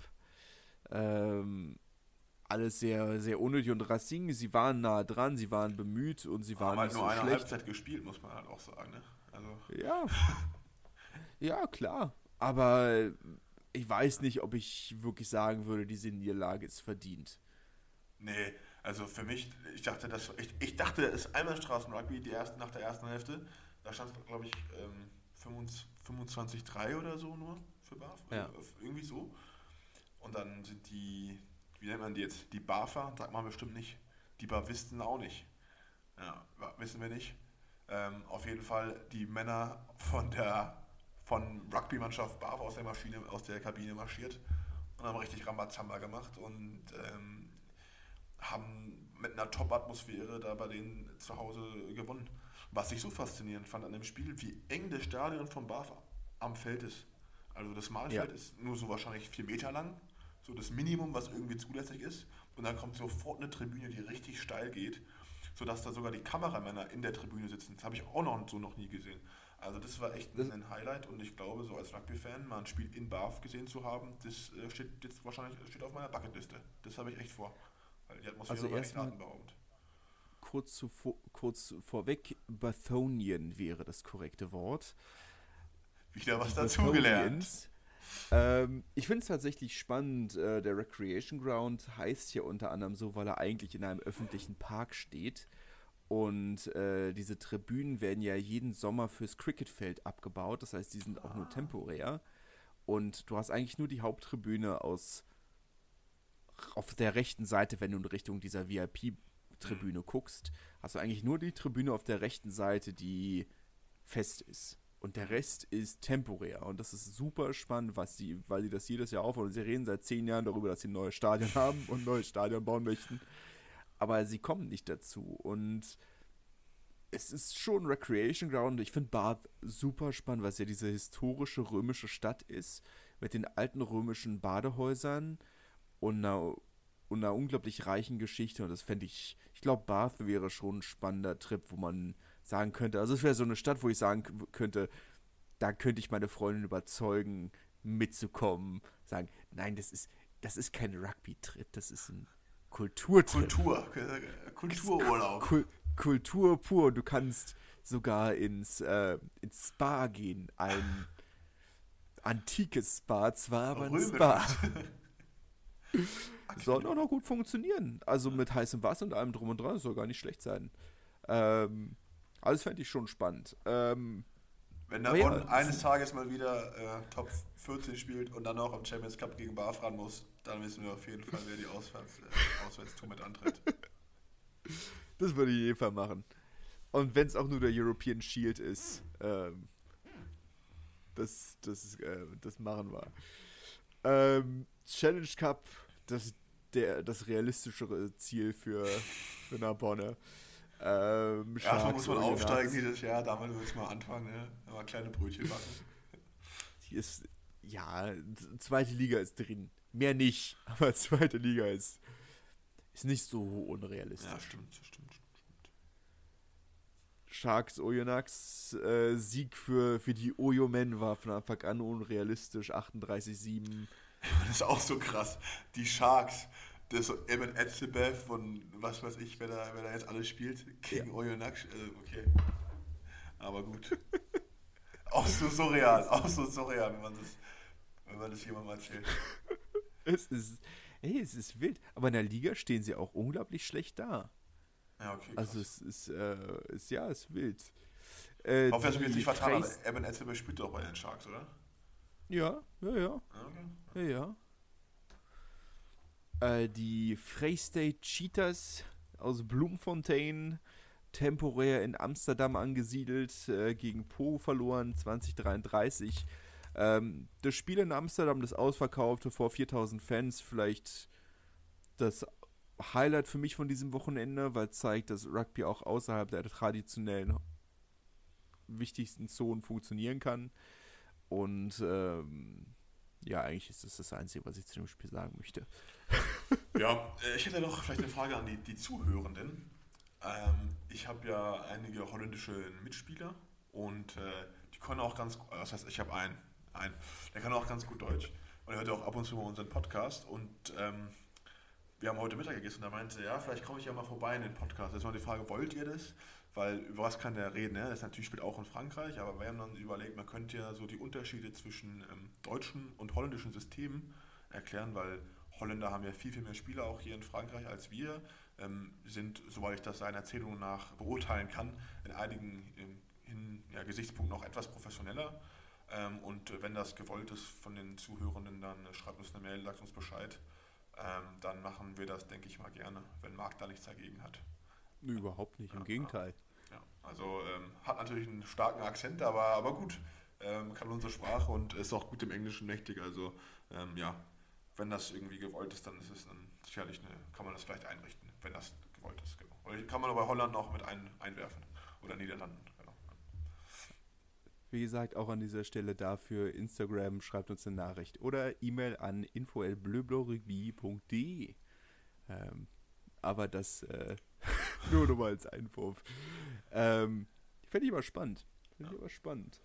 S1: Ähm, alles sehr, sehr unnötig und Racing, sie waren nah dran, sie waren bemüht und sie waren
S2: Aber halt nur so eine schlecht. Halbzeit gespielt, muss man halt auch sagen, ne? Also.
S1: Ja. ja, klar. Aber ich weiß nicht, ob ich wirklich sagen würde, diese Niederlage ist verdient.
S2: Nee, also für mich, ich dachte, das, ich, ich dachte, es ist einmal Straßenrugby, die erste, nach der ersten Hälfte. Da stand es, glaube ich, ähm, 25-3 oder so nur für BAF. Ja. Irgendwie so. Und dann sind die wie nennt man die jetzt? Die BAFA, sagt man bestimmt nicht. Die Bavisten auch nicht. Ja, wissen wir nicht. Ähm, auf jeden Fall die Männer von der von Rugby-Mannschaft BAF aus der Maschine, aus der Kabine marschiert und haben richtig Rambazamba gemacht und ähm, haben mit einer Top-Atmosphäre da bei denen zu Hause gewonnen. Was ich so faszinierend fand an dem Spiel, wie eng das Stadion von BAF am Feld ist. Also das Mahlfeld ja. ist nur so wahrscheinlich vier Meter lang so das Minimum, was irgendwie zulässig ist. Und dann kommt sofort eine Tribüne, die richtig steil geht, sodass da sogar die Kameramänner in der Tribüne sitzen. Das habe ich auch noch so noch nie gesehen. Also das war echt ein, ein Highlight und ich glaube, so als Rugby-Fan mal ein Spiel in Bath gesehen zu haben, das äh, steht jetzt wahrscheinlich steht auf meiner Bucketliste. Das habe ich echt vor. Weil die Atmosphäre
S1: also war echt atemberaubend. Kurz, zu, kurz vorweg, Bathonian wäre das korrekte Wort.
S2: Wieder was dazugelernt.
S1: Ähm, ich finde es tatsächlich spannend. Äh, der Recreation Ground heißt hier unter anderem so, weil er eigentlich in einem öffentlichen Park steht. Und äh, diese Tribünen werden ja jeden Sommer fürs Cricketfeld abgebaut. Das heißt, die sind auch nur temporär. Und du hast eigentlich nur die Haupttribüne aus auf der rechten Seite, wenn du in Richtung dieser VIP-Tribüne guckst, hast du eigentlich nur die Tribüne auf der rechten Seite, die fest ist. Und der Rest ist temporär. Und das ist super spannend, was sie, weil sie das jedes Jahr aufbauen. Und sie reden seit zehn Jahren darüber, dass sie ein neues Stadion haben und ein neues Stadion bauen möchten. Aber sie kommen nicht dazu. Und es ist schon Recreation Ground. Ich finde Bath super spannend, weil es ja diese historische römische Stadt ist, mit den alten römischen Badehäusern und einer, einer unglaublich reichen Geschichte. Und das fände ich, ich glaube, Bath wäre schon ein spannender Trip, wo man sagen könnte, also es wäre so eine Stadt, wo ich sagen könnte, da könnte ich meine Freundin überzeugen, mitzukommen, sagen, nein, das ist, das ist kein Rugby-Trip, das ist ein Kulturtrip.
S2: Kultur, Kultururlaub.
S1: Kul Kultur pur. Du kannst sogar ins, äh, ins Spa gehen. Ein antikes Spa, zwar aber ein Spa. Soll auch noch gut funktionieren. Also mit heißem Wasser und allem drum und dran, soll gar nicht schlecht sein. Ähm, alles fände ich schon spannend. Ähm,
S2: Wenn der ja, eines Tages mal wieder äh, Top 14 spielt und dann auch im Champions Cup gegen Bar ran muss, dann wissen wir auf jeden Fall, wer die Auswärts, äh, Auswärtstour mit antritt.
S1: Das würde ich jeden Fall machen. Und wenn es auch nur der European Shield ist, ähm, das, das, äh, das machen wir. Ähm, Challenge Cup, das, der, das realistischere Ziel für, für Narbonne.
S2: Ähm, ja, da muss man aufsteigen dieses Jahr, damals muss man anfangen, ne? mal kleine Brötchen machen.
S1: Die ist, ja, zweite Liga ist drin. Mehr nicht, aber zweite Liga ist, ist nicht so unrealistisch.
S2: Ja, stimmt, stimmt. stimmt.
S1: Sharks Oyonnax äh, Sieg für, für die Oyo-Men war von Anfang an unrealistisch, 38-7.
S2: Das ist auch so krass. Die Sharks, das ist so Evan Etzebeth und was weiß ich, wer da, wer da jetzt alles spielt, gegen ja. Oyonnax, also okay. Aber gut. auch so surreal, auch so surreal, wenn man das, wenn man das jemandem erzählt.
S1: es ist, ey, es ist wild. Aber in der Liga stehen sie auch unglaublich schlecht da.
S2: Ja, okay.
S1: Also krass. Also es ist, äh, ist, ja, es ist wild. Äh,
S2: Hoffe, dass ich mich jetzt nicht vertan habe. Evan Etzebeth spielt doch bei den Sharks, oder?
S1: Ja, ja, ja. Okay. Ja, ja. Äh, die Freystate Cheetahs aus Bloemfontein, temporär in Amsterdam angesiedelt, äh, gegen Po verloren, 2033. Ähm, das Spiel in Amsterdam, das ausverkaufte vor 4000 Fans, vielleicht das Highlight für mich von diesem Wochenende, weil es zeigt, dass Rugby auch außerhalb der traditionellen wichtigsten Zonen funktionieren kann. Und ähm, ja, eigentlich ist das das Einzige, was ich zu dem Spiel sagen möchte.
S2: ja, äh, ich hätte noch vielleicht eine Frage an die, die Zuhörenden. Ähm, ich habe ja einige holländische Mitspieler und äh, die können auch ganz, das heißt, ich habe einen, einen, der kann auch ganz gut Deutsch und er hört auch ab und zu mal unseren Podcast und ähm, wir haben heute Mittag gegessen und er meinte, ja, vielleicht komme ich ja mal vorbei in den Podcast. Jetzt mal die Frage, wollt ihr das? Weil über was kann der reden? Ne? Das natürlich spielt auch in Frankreich, aber wir haben dann überlegt, man könnte ja so die Unterschiede zwischen ähm, deutschen und holländischen Systemen erklären, weil Holländer haben ja viel, viel mehr Spieler auch hier in Frankreich als wir, ähm, sind, soweit ich das seinen Erzählungen nach beurteilen kann, in einigen ähm, in, ja, Gesichtspunkten auch etwas professioneller. Ähm, und wenn das gewollt ist von den Zuhörenden, dann äh, schreibt uns eine Mail, sagt uns Bescheid ähm, dann machen wir das, denke ich mal, gerne, wenn Marc da nichts dagegen hat.
S1: Überhaupt nicht, im Gegenteil.
S2: Also ähm, hat natürlich einen starken Akzent, aber, aber gut, ähm, kann unsere Sprache und ist auch gut im Englischen mächtig. Also ähm, ja, wenn das irgendwie gewollt ist, dann ist es dann sicherlich eine, kann man das vielleicht einrichten, wenn das gewollt ist. Genau. Oder kann man bei Holland noch mit ein, einwerfen oder Niederlanden.
S1: Wie gesagt, auch an dieser Stelle dafür Instagram, schreibt uns eine Nachricht oder E-Mail an info.bleublurugby.de. Ähm, aber das äh, nur nochmal als Einwurf. Ähm, Fände ich aber spannend. Fände ich aber spannend.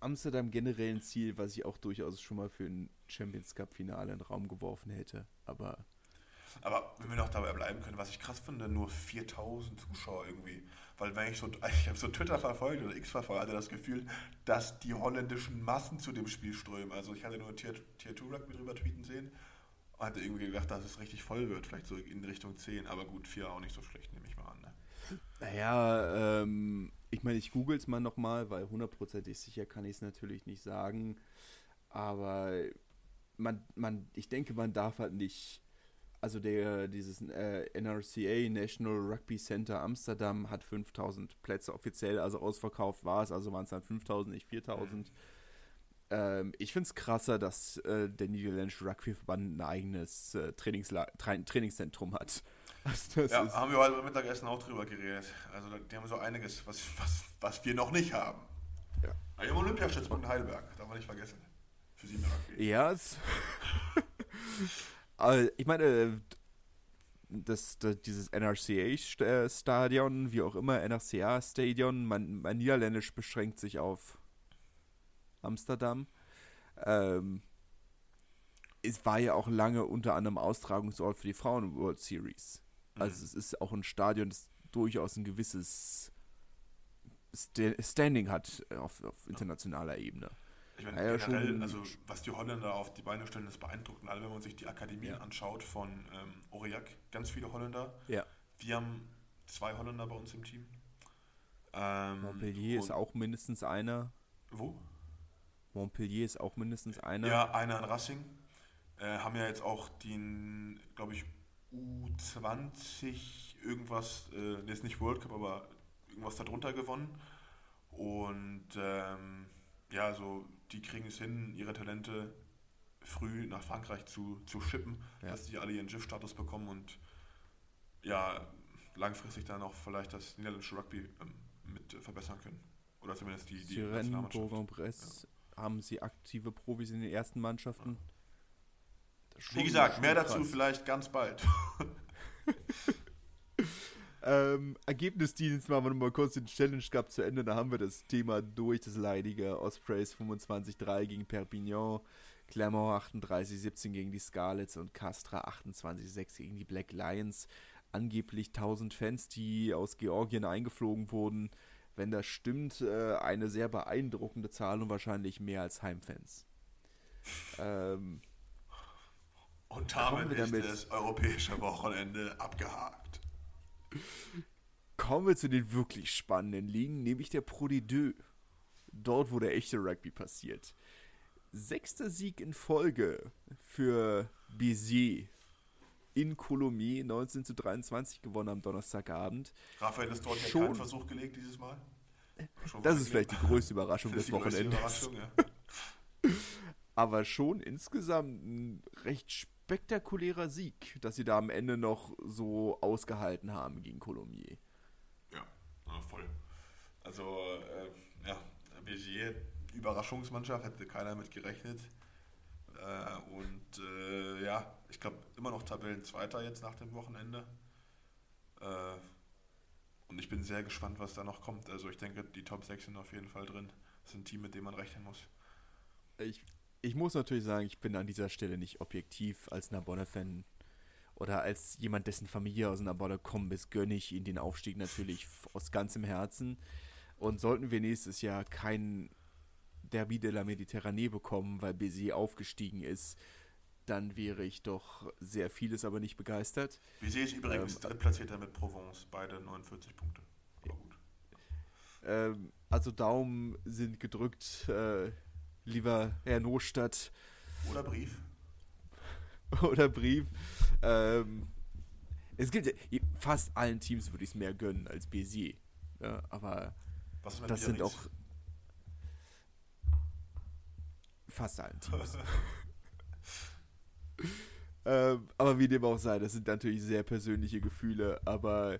S1: Amsterdam generell ein Ziel, was ich auch durchaus schon mal für ein Champions Cup Finale in den Raum geworfen hätte. Aber
S2: aber wenn wir noch dabei bleiben können, was ich krass finde, nur 4000 Zuschauer irgendwie. Weil wenn ich so, ich habe so Twitter verfolgt oder X verfolgt, hatte das Gefühl, dass die holländischen Massen zu dem Spiel strömen. Also ich hatte nur Tier, Tier 2 Rugby drüber tweeten sehen hatte irgendwie gedacht, dass es richtig voll wird, vielleicht so in Richtung 10. Aber gut, 4 auch nicht so schlecht, nehme ich mal an. Ne?
S1: Naja, ähm, ich meine, ich google es mal nochmal, weil hundertprozentig sicher kann ich es natürlich nicht sagen. Aber man, man, ich denke, man darf halt nicht also der, dieses äh, NRCA, National Rugby Center Amsterdam, hat 5000 Plätze offiziell, also ausverkauft war es, also waren es dann 5000, nicht 4000. Ähm, ich finde es krasser, dass äh, der niederländische Rugbyverband ein eigenes äh, Trainingsla Tra Trainingszentrum hat.
S2: Also ja, haben wir heute beim Mittagessen auch drüber geredet. Also die haben so einiges, was, was, was wir noch nicht haben. Ja. Wir haben Olympiastützpunkt in Heidelberg, darf man nicht vergessen. Für sie
S1: Rugby. Ja, aber ich meine, das, das, dieses NRCA-Stadion, wie auch immer, NRCA-Stadion, mein, mein Niederländisch beschränkt sich auf Amsterdam. Ähm, es war ja auch lange unter anderem Austragungsort für die Frauen World Series. Mhm. Also es ist auch ein Stadion, das durchaus ein gewisses Standing hat auf, auf internationaler Ebene.
S2: Ich meine, ja, generell, also was die Holländer auf die Beine stellen, ist beeindruckend. Alle, wenn man sich die Akademien ja. anschaut von ähm, Aurillac, ganz viele Holländer.
S1: Ja.
S2: Wir haben zwei Holländer bei uns im Team.
S1: Ähm, Montpellier ist auch mindestens einer.
S2: Wo?
S1: Montpellier ist auch mindestens einer.
S2: Ja, einer in Racing. Äh, haben ja jetzt auch den, glaube ich, U20 irgendwas, äh, jetzt nicht World Cup, aber irgendwas darunter gewonnen. Und ähm, ja, so die kriegen es hin, ihre Talente früh nach Frankreich zu, zu schippen, ja. dass die alle ihren GIF-Status bekommen und ja, langfristig dann auch vielleicht das niederländische Rugby ähm, mit verbessern können. Oder zumindest die, die
S1: ja. Haben sie aktive Profis in den ersten Mannschaften.
S2: Wie gesagt, mehr dazu vielleicht ganz bald.
S1: Ähm, Ergebnisdienst machen wir nochmal kurz den Challenge Cup zu Ende. Da haben wir das Thema durch, das leidige Ospreys 25-3 gegen Perpignan, Clermont 38-17 gegen die Scarlets und Castra 28-6 gegen die Black Lions. Angeblich 1000 Fans, die aus Georgien eingeflogen wurden. Wenn das stimmt, äh, eine sehr beeindruckende Zahl und wahrscheinlich mehr als Heimfans.
S2: ähm, und damit ist das europäische Wochenende abgehakt.
S1: Kommen wir zu den wirklich spannenden Ligen, nämlich der Pro D2. Dort, wo der echte Rugby passiert. Sechster Sieg in Folge für Béziers in Colomiers 19 zu 23 gewonnen am Donnerstagabend.
S2: Raphael ist dort Schon, ja keinen Versuch gelegt dieses Mal.
S1: Schon das ist vielleicht die größte Überraschung des Wochenendes. Ja. Aber schon insgesamt ein recht spektakulärer Sieg, dass sie da am Ende noch so ausgehalten haben gegen Colomiers.
S2: Ja, voll. Also, äh, ja, Bézier, Überraschungsmannschaft, hätte keiner mit gerechnet. Äh, und äh, ja, ich glaube, immer noch Tabellenzweiter jetzt nach dem Wochenende. Äh, und ich bin sehr gespannt, was da noch kommt. Also ich denke, die Top 6 sind auf jeden Fall drin. Das ist ein Team, mit dem man rechnen muss.
S1: Ich ich muss natürlich sagen, ich bin an dieser Stelle nicht objektiv als Nabonne-Fan oder als jemand, dessen Familie aus Nabonne kommt, bis gönne ich ihnen den Aufstieg natürlich aus ganzem Herzen. Und sollten wir nächstes Jahr kein Derby de la Méditerranée bekommen, weil Béziers aufgestiegen ist, dann wäre ich doch sehr vieles aber nicht begeistert.
S2: Béziers ist übrigens ähm, drittplatzierter mit Provence, beide 49 Punkte. Aber gut.
S1: Ähm, also Daumen sind gedrückt. Äh, lieber Herr Nostadt.
S2: Oder Brief.
S1: Oder Brief. Ähm, es gibt fast allen Teams würde ich es mehr gönnen als Bézier. Ja, aber das sind auch fast allen Teams. ähm, aber wie dem auch sei, das sind natürlich sehr persönliche Gefühle. Aber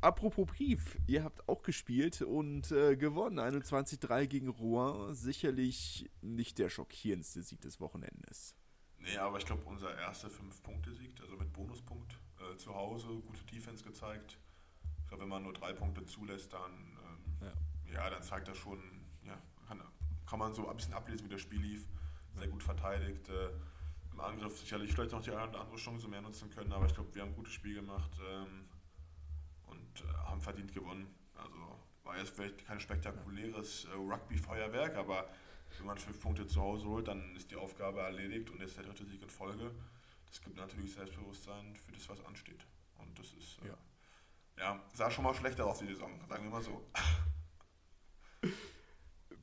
S1: Apropos Brief, ihr habt auch gespielt und äh, gewonnen. 21-3 gegen Rouen. Sicherlich nicht der schockierendste Sieg des Wochenendes.
S2: Nee, aber ich glaube, unser erster 5-Punkte-Sieg, also mit Bonuspunkt äh, zu Hause, gute Defense gezeigt. Ich glaube, wenn man nur drei Punkte zulässt, dann, ähm, ja. ja. dann zeigt das schon, ja, kann, man so ein bisschen ablesen, wie das Spiel lief. Sehr gut verteidigt. Äh, Im Angriff sicherlich vielleicht noch die eine oder andere Chance mehr nutzen können, aber ich glaube, wir haben ein gutes Spiel gemacht. Ähm, und äh, haben verdient gewonnen. Also war jetzt vielleicht kein spektakuläres äh, Rugby-Feuerwerk, aber wenn man fünf Punkte zu Hause holt, dann ist die Aufgabe erledigt und jetzt der dritte Sieg in Folge. Das gibt natürlich Selbstbewusstsein für das, was ansteht. Und das ist, äh, ja. ja, sah schon mal schlechter aus die Saison, sagen wir mal so.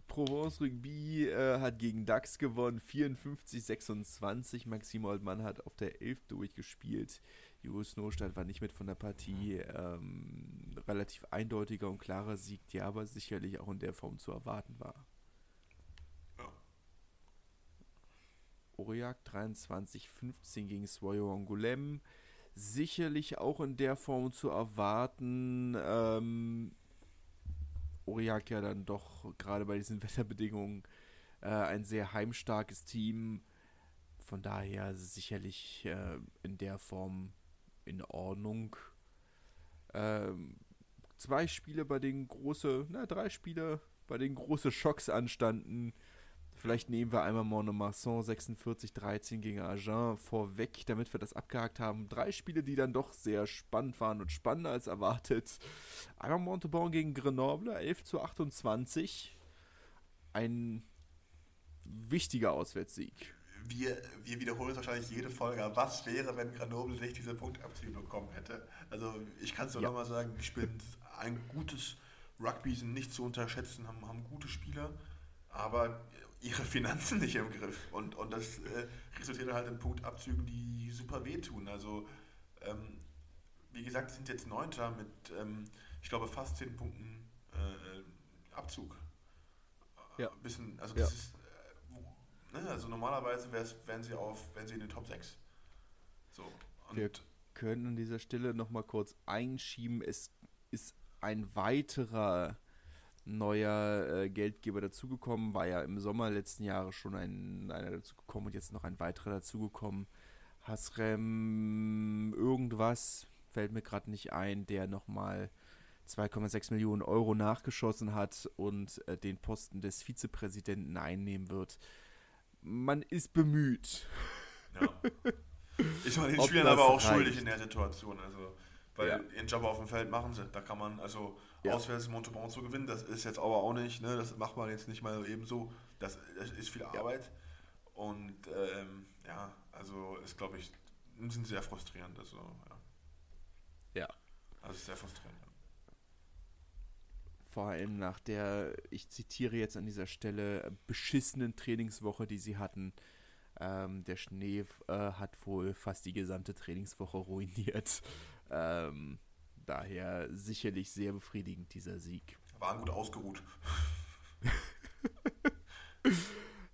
S1: Provence Rugby äh, hat gegen DAX gewonnen, 54-26. Maxim Oldmann hat auf der 11 durchgespielt. Julius Nostadt war nicht mit von der Partie. Ähm, relativ eindeutiger und klarer Sieg, der aber sicherlich auch in der Form zu erwarten war.
S2: Ja.
S1: Aurillac 23-15 gegen Swoyo Angoulême. Sicherlich auch in der Form zu erwarten. Ähm, Aurillac ja dann doch gerade bei diesen Wetterbedingungen äh, ein sehr heimstarkes Team. Von daher sicherlich äh, in der Form in Ordnung. Ähm, zwei Spiele, bei denen große, na, drei Spiele, bei denen große Schocks anstanden. Vielleicht nehmen wir einmal Monomasson 46-13 gegen Agen vorweg, damit wir das abgehakt haben. Drei Spiele, die dann doch sehr spannend waren und spannender als erwartet. Einmal Montauban gegen Grenoble, 11 zu 28. Ein wichtiger Auswärtssieg.
S2: Wir, wir wiederholen es wahrscheinlich jede Folge. Was wäre, wenn Grenoble nicht diese Punktabzüge bekommen hätte? Also ich kann es nur ja. nochmal sagen, die spielen ein gutes Rugby, sind nicht zu unterschätzen, haben, haben gute Spieler, aber ihre Finanzen nicht im Griff. Und, und das äh, resultiert halt in Punktabzügen, die super wehtun. Also, ähm, wie gesagt, sind jetzt Neunter mit, ähm, ich glaube, fast zehn Punkten äh, Abzug.
S1: Ja.
S2: Ein bisschen, also das ja. ist, äh, ne, also normalerweise wären sie auf, wären sie in den Top 6. So.
S1: Wir können an dieser Stelle nochmal kurz einschieben. Es ist ein weiterer neuer äh, Geldgeber dazugekommen, war ja im Sommer letzten Jahres schon ein, einer dazugekommen und jetzt noch ein weiterer dazugekommen. Hasrem irgendwas, fällt mir gerade nicht ein, der nochmal 2,6 Millionen Euro nachgeschossen hat und äh, den Posten des Vizepräsidenten einnehmen wird. Man ist bemüht.
S2: Ja. Ist man den Spielern aber auch reicht. schuldig in der Situation. Also weil ja. ihren Job auf dem Feld machen sie. Da kann man, also ja. auswärts Montauban zu gewinnen, das ist jetzt aber auch nicht, ne, das macht man jetzt nicht mal eben so. Das, das ist viel Arbeit. Und ähm, ja, also ist, glaube ich, sind sehr frustrierend. Also,
S1: ja. ja.
S2: Also sehr frustrierend.
S1: Vor allem nach der, ich zitiere jetzt an dieser Stelle, beschissenen Trainingswoche, die sie hatten. Ähm, der Schnee äh, hat wohl fast die gesamte Trainingswoche ruiniert. Ähm, daher sicherlich sehr befriedigend dieser Sieg.
S2: Waren gut ausgeruht.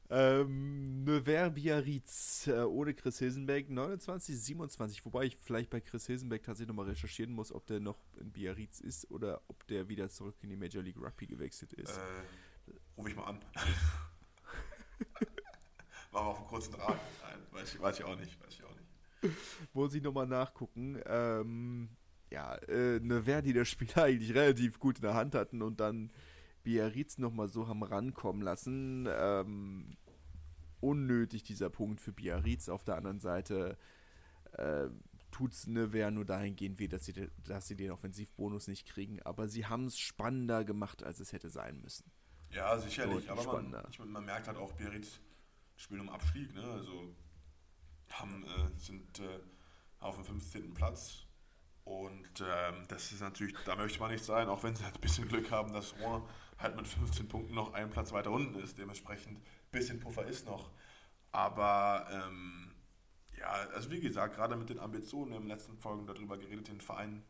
S1: ähm, Nevers Biarritz äh, ohne Chris Hilsenbeck 29, 27. Wobei ich vielleicht bei Chris Hilsenbeck tatsächlich nochmal recherchieren muss, ob der noch in Biarritz ist oder ob der wieder zurück in die Major League Rugby gewechselt ist.
S2: Äh, ruf ich mal an. War wir auf einem kurzen Draht. Nein, weiß ich, weiß ich auch nicht. Weiß ich auch nicht.
S1: Muss ich nochmal nachgucken. Ähm, ja, äh, ne Verdi, der Spieler eigentlich relativ gut in der Hand hatten und dann Biarritz nochmal so haben rankommen lassen. Ähm, unnötig dieser Punkt für Biarritz. Auf der anderen Seite äh, tut es Nevers nur dahingehend weh, dass sie, dass sie den Offensivbonus nicht kriegen. Aber sie haben es spannender gemacht, als es hätte sein müssen.
S2: Ja, sicherlich. Aber man, ich, man, merkt halt auch, Biarritz spielt um Abstieg. Ne? Also haben, äh, sind äh, auf dem 15. Platz. Und ähm, das ist natürlich, da möchte man nicht sein, auch wenn sie halt ein bisschen Glück haben, dass Rouen halt mit 15 Punkten noch einen Platz weiter unten ist. Dementsprechend ein bisschen Puffer ist noch. Aber ähm, ja, also wie gesagt, gerade mit den Ambitionen in den letzten Folgen darüber geredet, den Verein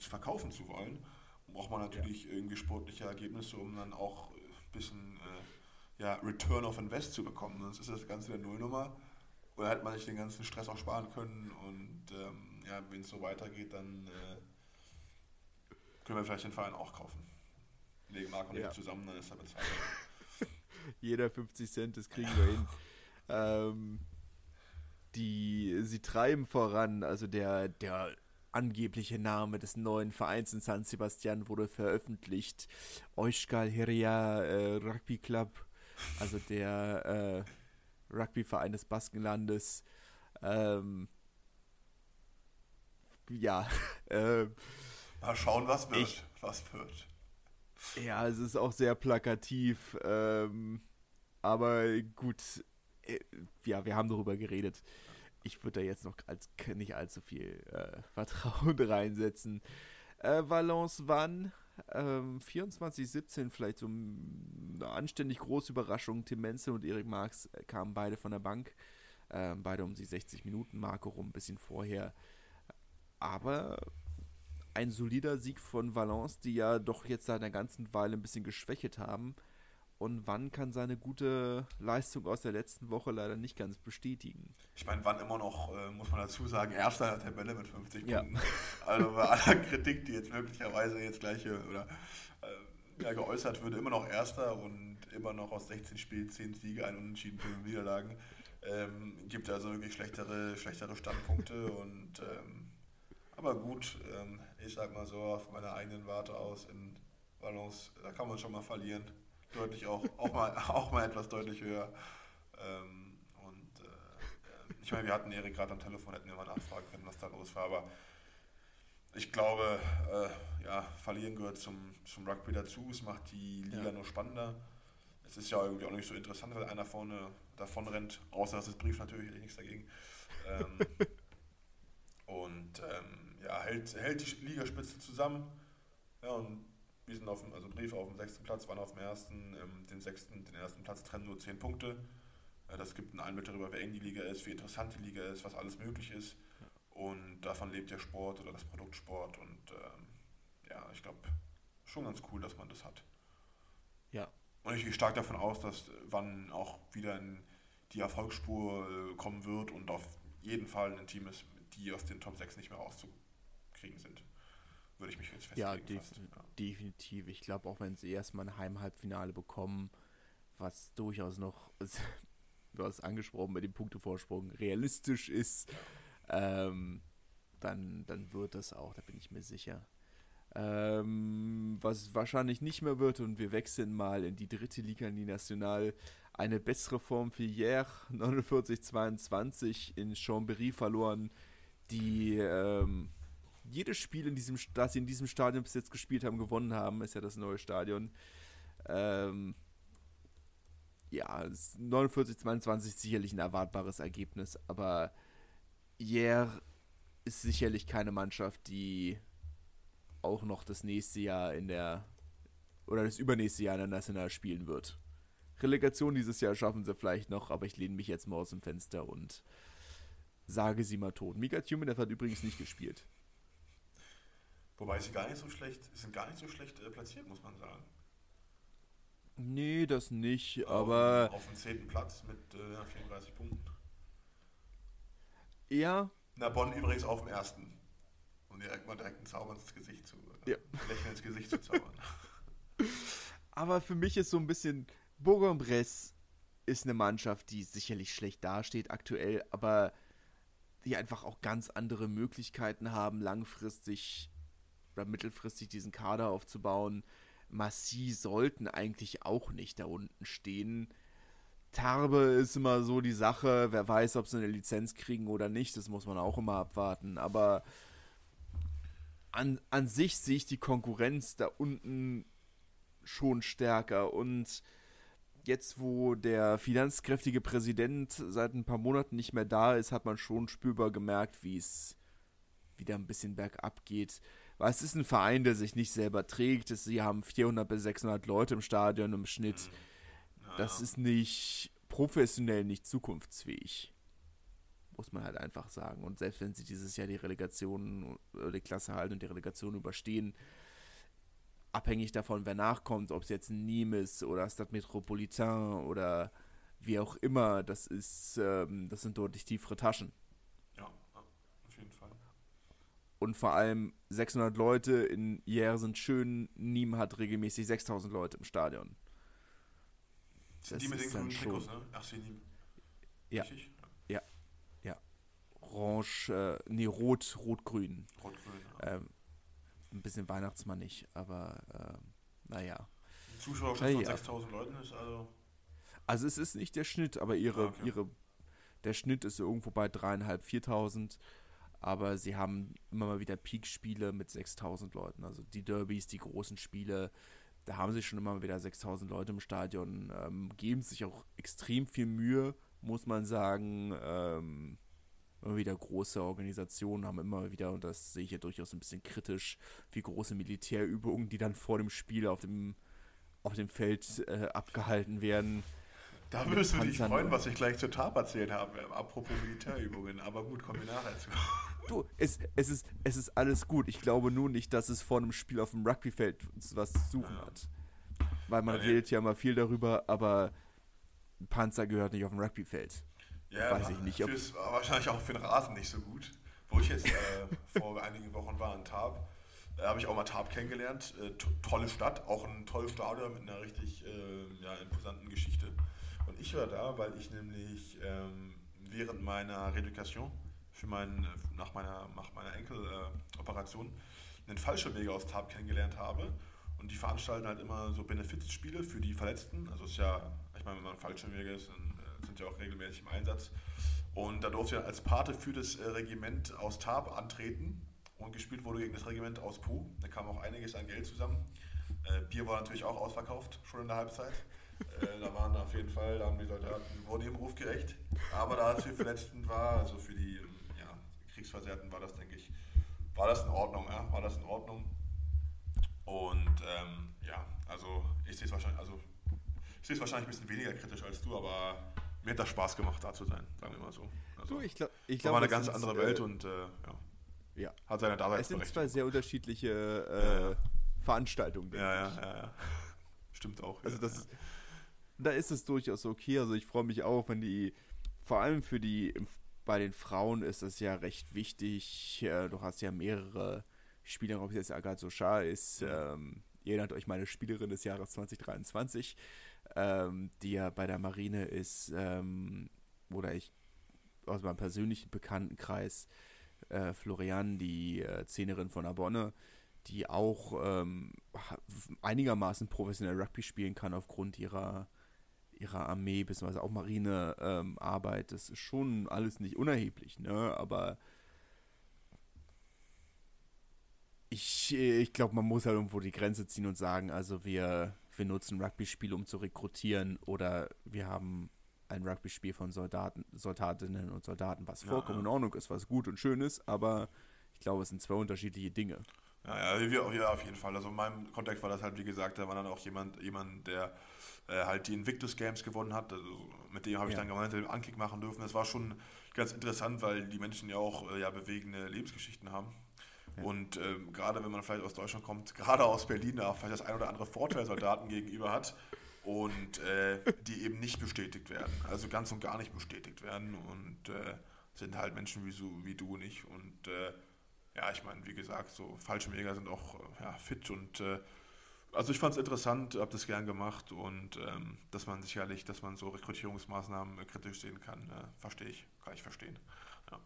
S2: verkaufen zu wollen, braucht man natürlich ja. irgendwie sportliche Ergebnisse, um dann auch ein bisschen äh, ja, Return of Invest zu bekommen. Sonst ist das Ganze eine Nullnummer. Oder hätte man sich den ganzen Stress auch sparen können. Und ähm, ja, wenn es so weitergeht, dann äh, können wir vielleicht den Verein auch kaufen. Legen Marco und ja. ich zusammen, dann ist er bezahlt.
S1: Jeder 50 Cent, das kriegen wir hin. Ähm, die, sie treiben voran, also der, der angebliche Name des neuen Vereins in San Sebastian wurde veröffentlicht. Euskal Heria äh, Rugby Club, also der äh, Rugbyverein des Baskenlandes. Ähm, ja.
S2: Äh, Mal schauen, was wird. Ich, was wird.
S1: Ja, es ist auch sehr plakativ. Ähm, aber gut, äh, ja, wir haben darüber geredet. Ich würde da jetzt noch als, nicht allzu viel äh, Vertrauen reinsetzen. Äh, Valence wann? Ähm, 24-17 vielleicht so eine anständig große Überraschung. Tim Menzel und Erik Marx äh, kamen beide von der Bank. Ähm, beide um die 60 Minuten Marke rum, ein bisschen vorher. Aber ein solider Sieg von Valence, die ja doch jetzt seit einer ganzen Weile ein bisschen geschwächt haben. und Wann kann seine gute Leistung aus der letzten Woche leider nicht ganz bestätigen.
S2: Ich meine, Wann immer noch, äh, muss man dazu sagen, erster der Tabelle mit 50 ja. Punkten. Also bei aller Kritik, die jetzt möglicherweise jetzt gleich oder äh, ja, geäußert würde, immer noch erster und immer noch aus 16 Spielen 10 Siege, ein Unentschieden, 5 Niederlagen. Ähm, gibt also wirklich schlechtere, schlechtere Standpunkte und ähm, aber gut, ähm, ich sag mal so, auf meiner eigenen Warte aus in Balance, da kann man schon mal verlieren deutlich auch, auch, mal, auch mal etwas deutlich höher. Ähm, und äh, ich meine, wir hatten Erik gerade am Telefon, hätten wir mal nachfragen können, was da los war, aber ich glaube, äh, ja, verlieren gehört zum, zum Rugby dazu. Es macht die Liga ja. nur spannender. Es ist ja irgendwie auch nicht so interessant, weil einer vorne davon rennt, außer dass es Brief natürlich, hätte ich nichts dagegen. Ähm, und ähm, ja, hält, hält die Ligaspitze zusammen. Ja, und wir sind auf dem, also Brief auf dem sechsten Platz, waren auf dem ersten, ähm, den sechsten, den ersten Platz trennen nur zehn Punkte. Äh, das gibt einen Einblick darüber, wer eng die Liga ist, wie interessant die Liga ist, was alles möglich ist. Und davon lebt der Sport oder das Produkt Sport. Und ähm, ja, ich glaube, schon ganz cool, dass man das hat.
S1: Ja.
S2: Und ich gehe stark davon aus, dass wann auch wieder in die Erfolgsspur äh, kommen wird und auf jeden Fall ein Team ist, die aus den Top 6 nicht mehr rauszukriegen sind würde ich mich jetzt festlegen.
S1: Ja, def ja. definitiv. Ich glaube, auch wenn sie erstmal ein Heimhalbfinale bekommen, was durchaus noch, du hast angesprochen, mit dem Punktevorsprung realistisch ist, ähm, dann, dann wird das auch, da bin ich mir sicher. Ähm, was wahrscheinlich nicht mehr wird, und wir wechseln mal in die dritte Liga, in die National, eine bessere Form für Hier 49-22 in Chambéry verloren, die ähm, jedes Spiel, in diesem, das sie in diesem Stadion bis jetzt gespielt haben, gewonnen haben, ist ja das neue Stadion. Ähm, ja, 49-22 ist sicherlich ein erwartbares Ergebnis, aber Hier ist sicherlich keine Mannschaft, die auch noch das nächste Jahr in der oder das übernächste Jahr in der National spielen wird. Relegation dieses Jahr schaffen sie vielleicht noch, aber ich lehne mich jetzt mal aus dem Fenster und sage sie mal tot. Mika Tumenev hat übrigens nicht gespielt.
S2: Wobei sie gar nicht so schlecht, sind gar nicht so schlecht äh, platziert, muss man sagen.
S1: Nee, das nicht, auf, aber.
S2: Auf dem zehnten Platz mit äh, 34 Punkten.
S1: Ja.
S2: Na, Bonn übrigens auf dem ersten. Um direkt mal direkt ein Zauber ins Gesicht zu.
S1: Ja.
S2: Lächeln ins Gesicht zu zaubern.
S1: aber für mich ist so ein bisschen. Bourg-en-Bresse ist eine Mannschaft, die sicherlich schlecht dasteht aktuell, aber die einfach auch ganz andere Möglichkeiten haben, langfristig oder mittelfristig diesen Kader aufzubauen. Massi sollten eigentlich auch nicht da unten stehen. Tarbe ist immer so die Sache, wer weiß, ob sie eine Lizenz kriegen oder nicht, das muss man auch immer abwarten. Aber an, an sich sehe ich die Konkurrenz da unten schon stärker. Und jetzt, wo der finanzkräftige Präsident seit ein paar Monaten nicht mehr da ist, hat man schon spürbar gemerkt, wie es wieder ein bisschen bergab geht weil es ist ein Verein, der sich nicht selber trägt. Sie haben 400 bis 600 Leute im Stadion im Schnitt. Mhm. Das ist nicht professionell, nicht zukunftsfähig. Muss man halt einfach sagen. Und selbst wenn sie dieses Jahr die Relegation, oder die Klasse halten und die Relegation überstehen, abhängig davon, wer nachkommt, ob es jetzt ein Nimes oder Stade Metropolitain oder wie auch immer, das ist, ähm, das sind deutlich tiefere Taschen. Und vor allem 600 Leute in Hier sind schön. Niem hat regelmäßig 6000 Leute im Stadion.
S2: Sind das die mit den grünen Trikots, ne? Ach, sie Niem.
S1: Ja. Richtig? Ja. Ja. Orange, äh, nee, rot, rot-grün.
S2: Rot-grün,
S1: ja. ähm, Ein bisschen Weihnachtsmann nicht, aber äh, naja.
S2: Zuschauerschaft von ja. 6000 Leuten ist also.
S1: Also es ist nicht der Schnitt, aber ihre, ah, okay. ihre der Schnitt ist irgendwo bei dreieinhalb, 4000 aber sie haben immer mal wieder Peak-Spiele mit 6000 Leuten. Also die Derbys, die großen Spiele, da haben sie schon immer mal wieder 6000 Leute im Stadion, ähm, geben sich auch extrem viel Mühe, muss man sagen. Ähm, immer wieder große Organisationen haben immer wieder, und das sehe ich ja durchaus ein bisschen kritisch, wie große Militärübungen, die dann vor dem Spiel auf dem, auf dem Feld äh, abgehalten werden.
S2: Da würdest du dich freuen, was ich gleich zur TAP erzählt habe, apropos Militärübungen. Aber gut, kommen wir nachher zu.
S1: Du, es, es, ist, es ist alles gut. Ich glaube nur nicht, dass es vor einem Spiel auf dem Rugbyfeld was zu suchen ja. hat. weil man
S2: Ja,
S1: redet ja immer viel darüber, aber Panzer gehört nicht auf dem Rugbyfeld.
S2: Ja,
S1: Weiß ich nicht, ob-
S2: Fürs, wahrscheinlich auch für den Rasen nicht so gut. Wo ich jetzt äh, vor einigen Wochen war in Tarp, äh, habe ich auch mal Tarp kennengelernt. Äh, to tolle Stadt, auch ein tolles Stadion mit einer richtig äh, ja, imposanten Geschichte. Und ich war da, weil ich nämlich ähm, während meiner Redukation für meinen, nach meiner, nach meiner Enkeloperation einen Fallschirmjäger aus Tarp kennengelernt habe. Und die veranstalten halt immer so Benefizspiele für die Verletzten. Also ist ja, ich meine, wenn man Fallschirmjäger ist, dann äh, sind ja auch regelmäßig im Einsatz. Und da durfte ich als Pate für das äh, Regiment aus Tarp antreten und gespielt wurde gegen das Regiment aus Po. Da kam auch einiges an Geld zusammen. Äh, Bier war natürlich auch ausverkauft, schon in der Halbzeit. Äh, da waren auf jeden Fall, da haben die Soldaten, wurden ihrem Ruf gerecht. Aber da es für Verletzten war, also für die Kriegsversehrten, war das, denke ich, war das in Ordnung. Ja? War das in Ordnung. Und ähm, ja, also ich sehe es wahrscheinlich, also ich sehe es wahrscheinlich ein bisschen weniger kritisch als du, aber mir hat das Spaß gemacht, da zu sein, sagen wir mal so. Also,
S1: Du, ich glaube, ich
S2: war
S1: glaub,
S2: eine
S1: es
S2: ganz andere
S1: äh,
S2: Welt und äh, ja,
S1: ja.
S2: hat seine
S1: Es sind
S2: Daseinsberechtigung.
S1: zwei sehr unterschiedliche äh,
S2: Ja, ja.
S1: Veranstaltungen.
S2: Ja, ja, ja, ja. Stimmt auch.
S1: Also das,
S2: ja.
S1: da ist es durchaus okay. Also ich freue mich auch, wenn die, vor allem für die, bei den Frauen ist das ja recht wichtig. Äh, Du hast ja mehrere Spieler, ob es jetzt Agathe Sochar ist.
S2: Mhm.
S1: Ähm, ihr erinnert euch meine Spielerin des Jahres 2023, ähm, die ja bei der Marine ist, ähm, oder ich aus meinem persönlichen Bekanntenkreis, äh, Florian, die äh, Zehnerin von Abonne, die auch einigermaßen professionell Rugby spielen kann aufgrund ihrer, ihrer Armee bzw. auch Marinearbeit. Ähm, das ist schon alles nicht unerheblich, ne? Aber ich, äh, ich glaube, man muss halt irgendwo die Grenze ziehen und sagen, also wir, wir nutzen Rugby-Spiele, um zu rekrutieren oder wir haben ein Rugby-Spiel von Soldaten, Soldatinnen und Soldaten, was vollkommen
S2: ja.
S1: in Ordnung ist, was gut und schön ist, aber ich glaube, es sind zwei unterschiedliche Dinge.
S2: Ja, ja, wir, ja, auf jeden Fall. Also in meinem Kontext war das halt, wie gesagt, da war dann auch jemand, jemand der äh, halt die Invictus Games gewonnen hat. Also mit dem habe ich
S1: Ja.
S2: dann gemeinsam den Ankick machen dürfen. Das war schon ganz interessant, weil die Menschen ja auch äh, ja, bewegende Lebensgeschichten haben.
S1: Ja.
S2: Und ähm, gerade wenn man vielleicht aus Deutschland kommt, gerade aus Berlin, da vielleicht das ein oder andere Vorteil Soldaten gegenüber hat und äh, die eben nicht bestätigt werden. Also ganz und gar nicht bestätigt werden und äh, sind halt Menschen wie, so, wie du und ich. Und äh, ja, ich meine, wie gesagt, so Fallschirmjäger sind auch äh, ja, fit und äh, also ich fand es interessant, habe das gern gemacht und ähm, dass man sicherlich, dass man so Rekrutierungsmaßnahmen äh, kritisch sehen kann, äh, verstehe ich, kann ich verstehen. Ja.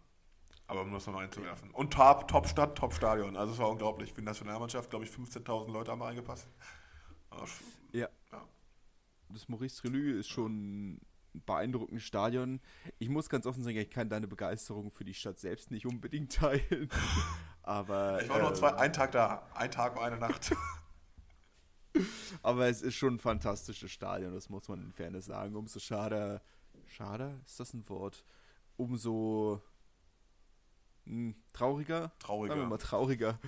S2: Aber um das nochmal einzuwerfen. Und Top, Top Stadt, Top Stadion. Also es war unglaublich. Für die Nationalmannschaft, glaube ich, 15.000 Leute haben reingepasst.
S1: Ja.
S2: Ja.
S1: Das Maurice Trelue ist schon ein beeindruckendes Stadion. Ich muss ganz offen sagen, ich kann deine Begeisterung für die Stadt selbst nicht unbedingt teilen. Aber,
S2: Ich war nur
S1: ähm,
S2: zwei, ein Tag da, ein Tag und eine Nacht.
S1: aber es ist schon ein fantastisches Stadion, das muss man in Fairness sagen. Umso schade, schade, ist das ein Wort? Umso hm, trauriger,
S2: Trauriger.
S1: sagen wir mal trauriger,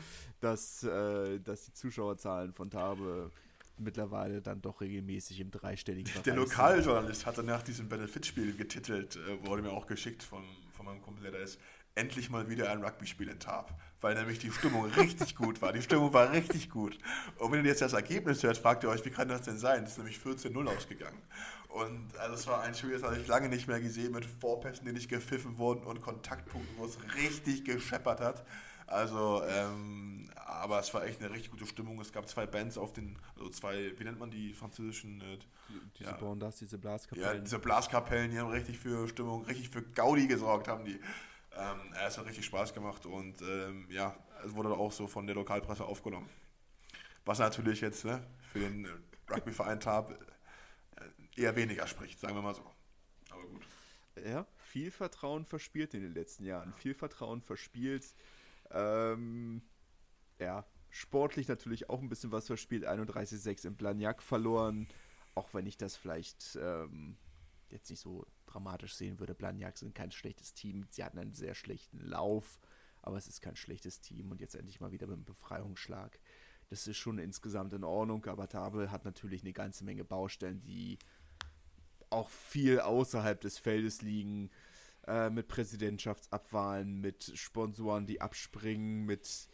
S1: dass, äh, dass die Zuschauerzahlen von Tabe mittlerweile dann doch regelmäßig im dreistelligen Bereich
S2: Der. Lokaljournalist hat dann nach diesem Benefitspiel getitelt, äh, wurde mir auch geschickt von, von meinem Kumpel, der da ist, endlich mal wieder ein Rugby-Spiel in Tarp, weil nämlich die Stimmung richtig gut war. Die Stimmung war richtig gut. Und wenn ihr jetzt das Ergebnis hört, fragt ihr euch, wie kann das denn sein? Es ist nämlich 14-0 ausgegangen. Und also es war ein Spiel, das habe ich lange nicht mehr gesehen, mit Vorpässen, die nicht gepfiffen wurden und Kontaktpunkten, wo es richtig gescheppert hat. Also, ähm, aber es war echt eine richtig gute Stimmung. Es gab zwei Bands auf den, also zwei, wie nennt man die französischen äh,
S1: Diese
S2: Ja.
S1: Bondas, diese
S2: ja,
S1: Blaskapellen.
S2: diese Blaskapellen, die haben richtig für Stimmung, richtig für Gaudi gesorgt, haben die. Ähm, es hat richtig Spaß gemacht und ähm, ja, es wurde auch so von der Lokalpresse aufgenommen. Was natürlich jetzt ne, für den Rugbyverein Tab äh, eher weniger spricht, sagen wir mal so. Aber gut.
S1: Ja, viel Vertrauen verspielt in den letzten Jahren. Viel Vertrauen verspielt. Ähm, ja, sportlich natürlich auch ein bisschen was verspielt. 31-6 in Blagnac verloren. Auch wenn ich das vielleicht ähm, jetzt nicht so dramatisch sehen würde. Blagnac sind kein schlechtes Team. Sie hatten einen sehr schlechten Lauf, aber es ist kein schlechtes Team. Und jetzt endlich mal wieder mit einem Befreiungsschlag. Das ist schon insgesamt in Ordnung, aber Tabel hat natürlich eine ganze Menge Baustellen, die auch viel außerhalb des Feldes liegen, äh, mit Präsidentschaftsabwahlen, mit Sponsoren, die abspringen, mit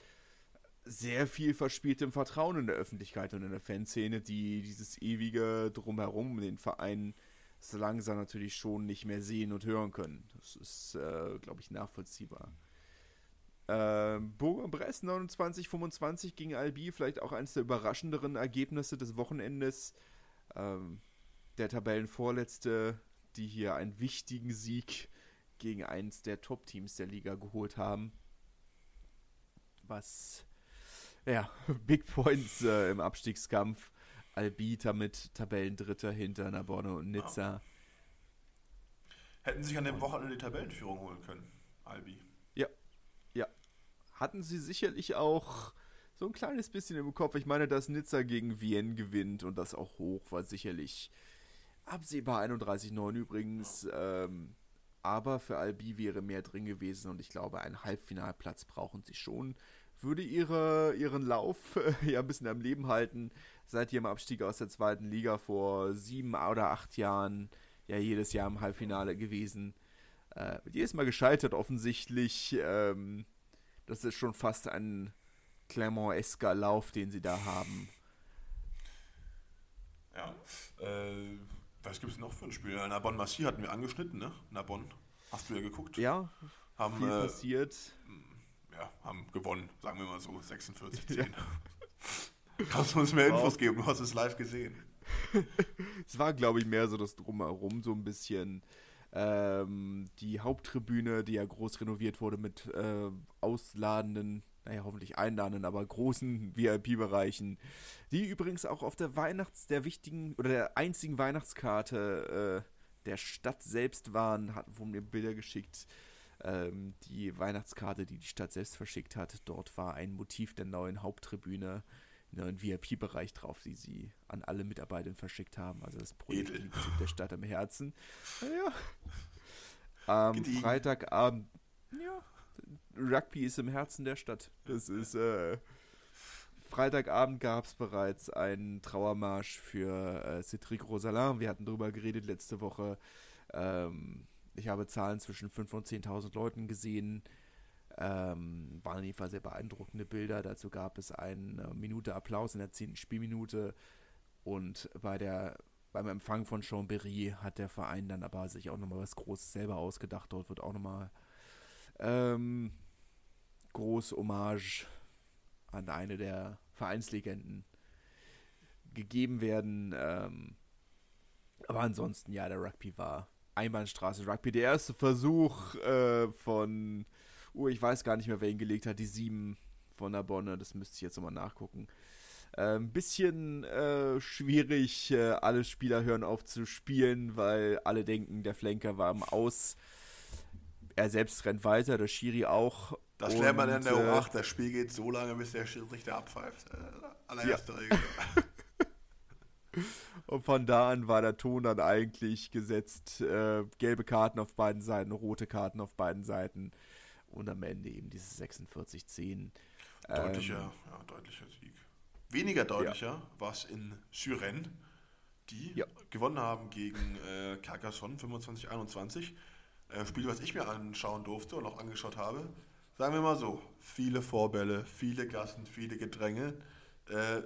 S1: sehr viel verspieltem Vertrauen in der Öffentlichkeit und in der Fanszene, die dieses ewige Drumherum den Verein so langsam natürlich schon nicht mehr sehen und hören können. Das ist, äh, glaube ich, nachvollziehbar. Äh, Bourg-en-Bresse 29-25 gegen Albi, vielleicht auch eines der überraschenderen Ergebnisse des Wochenendes. Ähm, der Tabellenvorletzte, die hier einen wichtigen Sieg gegen eins der Top-Teams der Liga geholt haben. Was, ja, Big Points äh, im Abstiegskampf. Albi damit Tabellendritter hinter Narbonne und Nizza.
S2: Hätten sich an dem Wochenende die Tabellenführung holen können, Albi.
S1: Ja, ja. Hatten sie sicherlich auch so ein kleines bisschen im Kopf. Ich meine, dass Nizza gegen Vienne gewinnt und das auch hoch war sicherlich absehbar 31-9 übrigens. Ähm, aber für Albi wäre mehr drin gewesen und ich glaube, einen Halbfinalplatz brauchen sie schon. Würde ihre, ihren Lauf äh, ja ein bisschen am Leben halten, seit ihrem Abstieg aus der zweiten Liga vor sieben oder acht Jahren ja jedes Jahr im Halbfinale gewesen. Äh, jedes Mal gescheitert offensichtlich. Ähm, das ist schon fast ein Clermont-esker Lauf, den sie da haben.
S2: Ja, äh, was gibt es noch für ein Spiel? Narbonne Massy hatten wir angeschnitten, ne? Narbonne. Hast du ja geguckt?
S1: Ja,
S2: haben,
S1: viel äh, passiert.
S2: Ja, haben gewonnen, sagen wir mal so, 46 10. Ja. Kannst du uns mehr Infos geben? Du hast es live gesehen.
S1: es war, glaube ich, mehr so das Drumherum, so ein bisschen. Ähm, die Haupttribüne, die ja groß renoviert wurde mit äh, ausladenden naja, hoffentlich einladenden, aber großen VIP-Bereichen, die übrigens auch auf der Weihnachts-, der wichtigen oder der einzigen Weihnachtskarte äh, der Stadt selbst waren, hatten von mir Bilder geschickt. Ähm, die Weihnachtskarte, die die Stadt selbst verschickt hat, dort war ein Motiv der neuen Haupttribüne, neuen VIP-Bereich drauf, die sie an alle Mitarbeiter verschickt haben. Also das Projekt liegt der Stadt am Herzen. Ja. Am Freitagabend, ja, Rugby ist im Herzen der Stadt. Das ist, äh, Freitagabend gab es bereits einen Trauermarsch für äh, Cedric Rosalin. Wir hatten darüber geredet letzte Woche. Ähm, ich habe Zahlen zwischen 5.000 und 10.000 Leuten gesehen. Ähm, waren auf jeden Fall sehr beeindruckende Bilder. Dazu gab es eine Minute Applaus in der 10. Spielminute. Und bei der, beim Empfang von Chambéry hat der Verein dann aber sich auch nochmal was Großes selber ausgedacht. Dort wird auch nochmal ähm, groß Hommage an eine der Vereinslegenden gegeben werden. Ähm, aber ansonsten, ja, der Rugby war Einbahnstraße Rugby. Der erste Versuch äh, von, oh, ich weiß gar nicht mehr, wer ihn gelegt hat, die sieben von der Bonne, das müsste ich jetzt nochmal nachgucken. Ein äh, bisschen äh, schwierig, äh, alle Spieler hören auf zu spielen, weil alle denken, der Flanker war im Aus er selbst rennt weiter, der Schiri auch.
S2: Das lernt man in der U8. Äh, das Spiel geht so lange, bis der Schiedsrichter abpfeift. Äh, allererste ja. Regel.
S1: Und von da an war der Ton dann eigentlich gesetzt. Äh, gelbe Karten auf beiden Seiten, rote Karten auf beiden Seiten. Und am Ende eben dieses 46-10.
S2: Deutlicher, ähm, ja, deutlicher Sieg. Weniger deutlicher ja. war es in Syren, die ja. gewonnen haben gegen äh, Carcassonne 25-21. Äh, Spiel, was ich mir anschauen durfte und auch angeschaut habe, sagen wir mal so, viele Vorbälle, viele Gassen, viele Gedränge. Äh,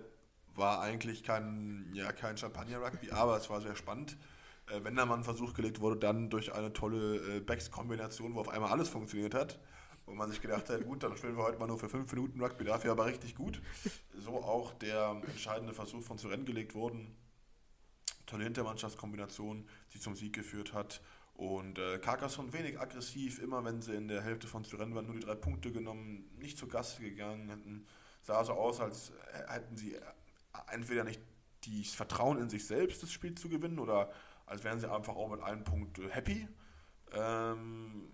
S2: war eigentlich kein, ja, kein Champagner-Rugby, aber es war sehr spannend. Äh, wenn da mal ein Versuch gelegt wurde, dann durch eine tolle äh, Backs-Kombination, wo auf einmal alles funktioniert hat, wo man sich gedacht hat, gut, dann spielen wir heute mal nur für fünf Minuten Rugby, dafür aber richtig gut. So auch der entscheidende Versuch von zu Rennen gelegt worden. Tolle Hintermannschaftskombination, die zum Sieg geführt hat. Und äh, Carcassonne wenig aggressiv, immer wenn sie in der Hälfte von Syren waren, nur die drei Punkte genommen, nicht zur Gasse gegangen, hätten, sah so aus, als hätten sie entweder nicht das Vertrauen in sich selbst, das Spiel zu gewinnen, oder als wären sie einfach auch mit einem Punkt äh, happy. Ähm,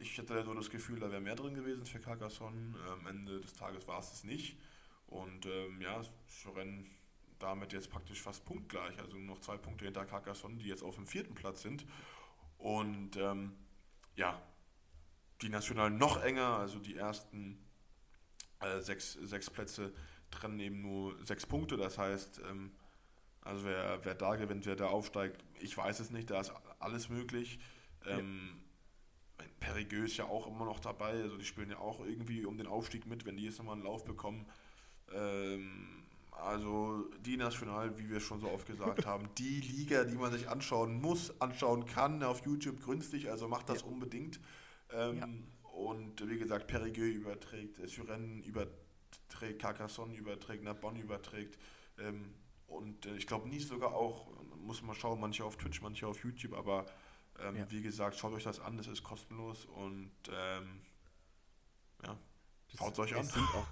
S2: ich hatte so das Gefühl, da wäre mehr drin gewesen für Carcassonne. Am Ende des Tages war es es nicht. Und ähm, ja, Syren damit jetzt praktisch fast punktgleich, also nur noch zwei Punkte hinter Carcassonne, die jetzt auf dem vierten Platz sind. Und ähm, ja, die Nationalen noch enger, also die ersten äh, sechs, sechs Plätze trennen eben nur sechs Punkte. Das heißt, ähm, also wer, wer da gewinnt, wer da aufsteigt, ich weiß es nicht, da ist alles möglich. Ähm, Perigueux ist ja auch immer noch dabei, also die spielen ja auch irgendwie um den Aufstieg mit, wenn die jetzt nochmal einen Lauf bekommen. Ähm, also die National, wie wir schon so oft gesagt haben, die Liga, die man sich anschauen muss, anschauen kann, auf YouTube günstig, also macht das ja. unbedingt. Ähm, ja. Und wie gesagt, Perigueux überträgt, Suren überträgt, Carcassonne überträgt, Narbonne überträgt. Ähm, und äh, ich glaube, Nice sogar auch, muss man schauen, manche auf Twitch, manche auf YouTube, aber ähm, ja. wie gesagt, schaut euch das an, das ist kostenlos und ähm, ja,
S1: schaut es euch an. Sind auch,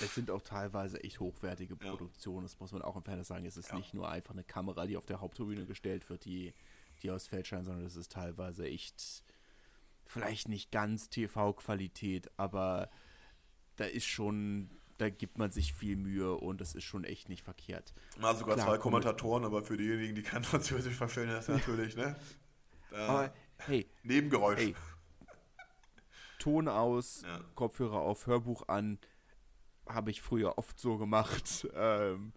S1: es sind auch teilweise echt hochwertige Produktionen, ja. das muss man auch im Fernsehen sagen. Es ist ja. nicht nur einfach eine Kamera, die auf der Haupttribüne gestellt wird, die, die aus Feld scheint, sondern es ist teilweise echt vielleicht nicht ganz TV-Qualität, aber da ist schon, da gibt man sich viel Mühe und das ist schon echt nicht verkehrt.
S2: Mal sogar Klar, zwei Kommentatoren, aber für diejenigen, die kein Französisch verstehen, das natürlich, ne?
S1: Da aber hey.
S2: Nebengeräusch. Hey.
S1: Ton aus, ja. Kopfhörer auf, Hörbuch an, habe ich früher oft so gemacht. Ähm,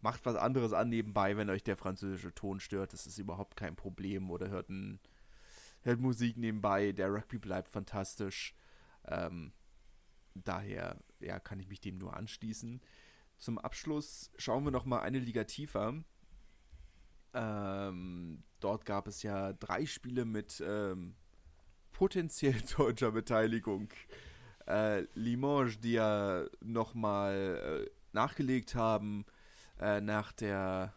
S1: macht was anderes an nebenbei, wenn euch der französische Ton stört. Das ist überhaupt kein Problem. Oder hört, ein, hört Musik nebenbei. Der Rugby bleibt fantastisch. Ähm, daher ja, kann ich mich dem nur anschließen. Zum Abschluss schauen wir noch mal eine Liga tiefer. Ähm, dort gab es ja drei Spiele mit ähm, potenziell deutscher Beteiligung äh, Limoges, die ja nochmal äh, nachgelegt haben äh, nach der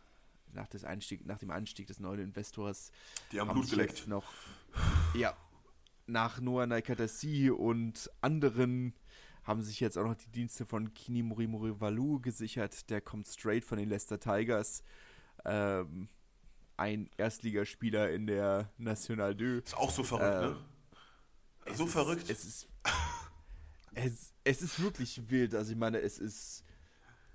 S1: nach, des Einstieg, nach dem Einstieg des neuen Investors.
S2: Die haben, haben Blut geleckt.
S1: noch ja nach Noah Naikadasi und anderen haben sich jetzt auch noch die Dienste von Kini Murimuri Walu gesichert. Der kommt straight von den Leicester Tigers. Ähm, ein Erstligaspieler in der National 2.
S2: Ist auch so verrückt, äh, ne? So verrückt.
S1: es ist es, es ist wirklich wild. Also ich meine, es ist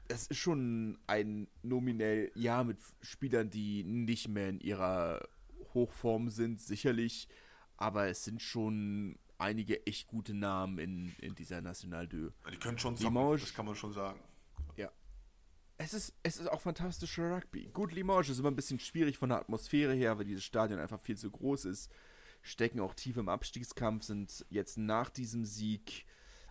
S1: es ist schon ein nominell Jahr mit Spielern, die nicht mehr in ihrer Hochform sind, sicherlich. Aber es sind schon einige echt gute Namen in, in dieser National 2.
S2: Die können schon zocken, das kann man schon sagen.
S1: Ja. Es ist, es ist auch fantastischer Rugby. Gut, Limoges ist immer ein bisschen schwierig von der Atmosphäre her, weil dieses Stadion einfach viel zu groß ist. Stecken auch tief im Abstiegskampf, sind jetzt nach diesem Sieg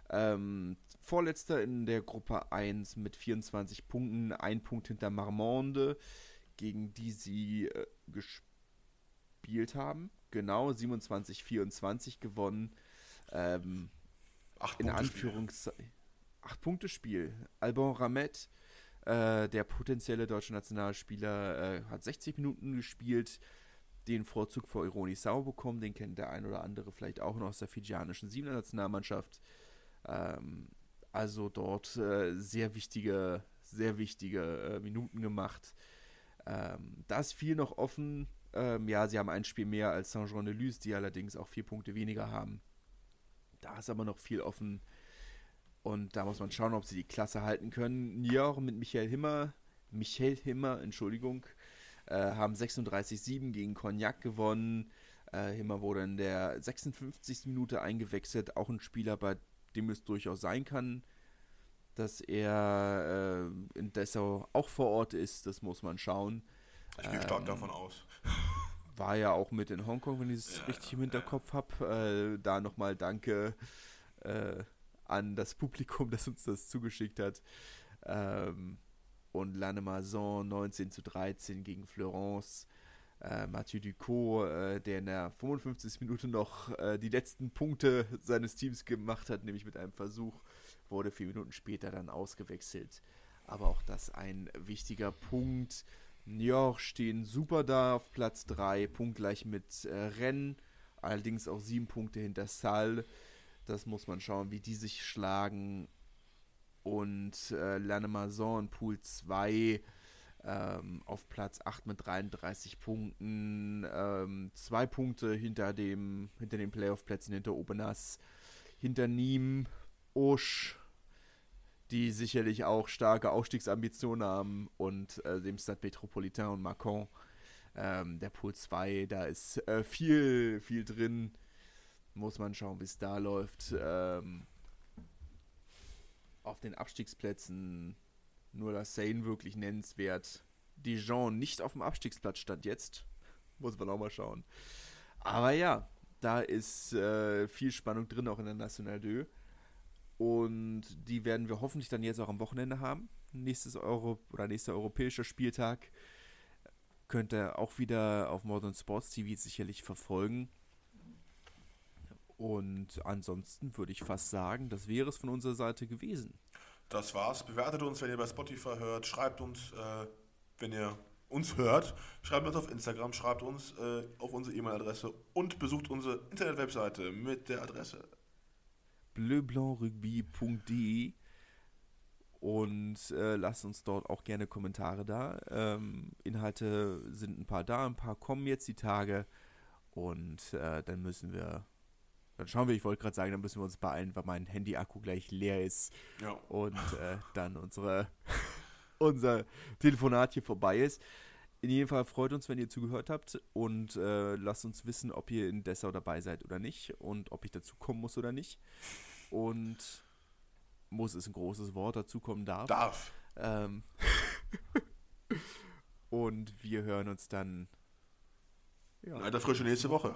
S1: ähm, Vorletzter in der Gruppe 1 mit 24 Punkten, ein Punkt hinter Marmande, gegen die sie äh, gespielt haben. Genau, 27-24 gewonnen. Ähm,
S2: Acht
S1: in Anführungszeichen. Acht Punkte Spiel. Alban Ramet, äh, der potenzielle deutsche Nationalspieler, äh, hat 60 Minuten gespielt den Vorzug vor Ironi Sau bekommen. Den kennt der ein oder andere vielleicht auch noch aus der fijianischen Siebener Nationalmannschaft. Ähm, also dort äh, sehr wichtige, sehr wichtige äh, Minuten gemacht. Ähm, da ist viel noch offen. Ähm, ja, sie haben ein Spiel mehr als Saint-Jean-de-Luz, die allerdings auch vier Punkte weniger haben. Da ist aber noch viel offen. Und da muss man schauen, ob sie die Klasse halten können. Niort mit Michael Himmer, Michael Himmer, Entschuldigung, äh, haben 36-7 gegen Cognac gewonnen. Äh, Himmer wurde in der 56. Minute eingewechselt. Auch ein Spieler, bei dem es durchaus sein kann, dass er äh, in Dessau auch vor Ort ist. Das muss man schauen.
S2: Ich gehe stark ähm, davon aus.
S1: War ja auch mit in Hongkong, wenn ich es ja, richtig im Hinterkopf ja. habe. Äh, da nochmal danke äh, an das Publikum, das uns das zugeschickt hat. Ähm, und Lannemazon 19 zu 13 gegen Florence äh, Mathieu Ducot, äh, der in der 55. Minute noch äh, die letzten Punkte seines Teams gemacht hat, nämlich mit einem Versuch, wurde vier Minuten später dann ausgewechselt. Aber auch das ein wichtiger Punkt. Niort stehen super da auf Platz 3, punktgleich mit äh, Rennes, allerdings auch sieben Punkte hinter Salle. Das muss man schauen, wie die sich schlagen. Und äh, Lannemazon Pool 2 ähm, auf Platz 8 mit 33 Punkten, ähm, zwei Punkte hinter dem hinter den Playoff-Plätzen hinter Obenas, hinter Nîmes, Osch, die sicherlich auch starke Aufstiegsambitionen haben und äh, dem Stade Metropolitain und Macron. Ähm, der Pool 2, da ist äh, viel, viel drin. Muss man schauen, wie es da läuft. Ähm, auf den Abstiegsplätzen nur das Sane wirklich nennenswert. Dijon nicht auf dem Abstiegsplatz stand jetzt. Muss man auch mal schauen. Aber ja, Da ist äh, viel Spannung drin, auch in der National 2. Und die werden wir hoffentlich dann jetzt auch am Wochenende haben. Nächstes Euro oder nächster europäischer Spieltag könnt ihr auch wieder auf Modern Sports TV sicherlich verfolgen. Und ansonsten würde ich fast sagen, das wäre es von unserer Seite gewesen.
S2: Das war's. Bewertet uns, wenn ihr bei Spotify hört. Schreibt uns, äh, wenn ihr uns hört. Schreibt uns auf Instagram, schreibt uns äh, auf unsere E-Mail-Adresse und besucht unsere Internet-Webseite mit der Adresse
S1: bleublanc-rugby.de und äh, lasst uns dort auch gerne Kommentare da. Ähm, Inhalte sind ein paar da, ein paar kommen jetzt die Tage und äh, dann müssen wir, dann schauen wir, ich wollte gerade sagen, dann müssen wir uns beeilen, weil mein Handy-Akku gleich leer ist
S2: Ja.
S1: und äh, dann unsere, unser Telefonat hier vorbei ist. In jedem Fall freut uns, wenn ihr zugehört habt und äh, lasst uns wissen, ob ihr in Dessau dabei seid oder nicht und ob ich dazu kommen muss oder nicht. Und muss ist ein großes Wort, dazu kommen darf.
S2: Darf.
S1: Ähm und wir hören uns dann ja,
S2: Alter Frische nächste Woche.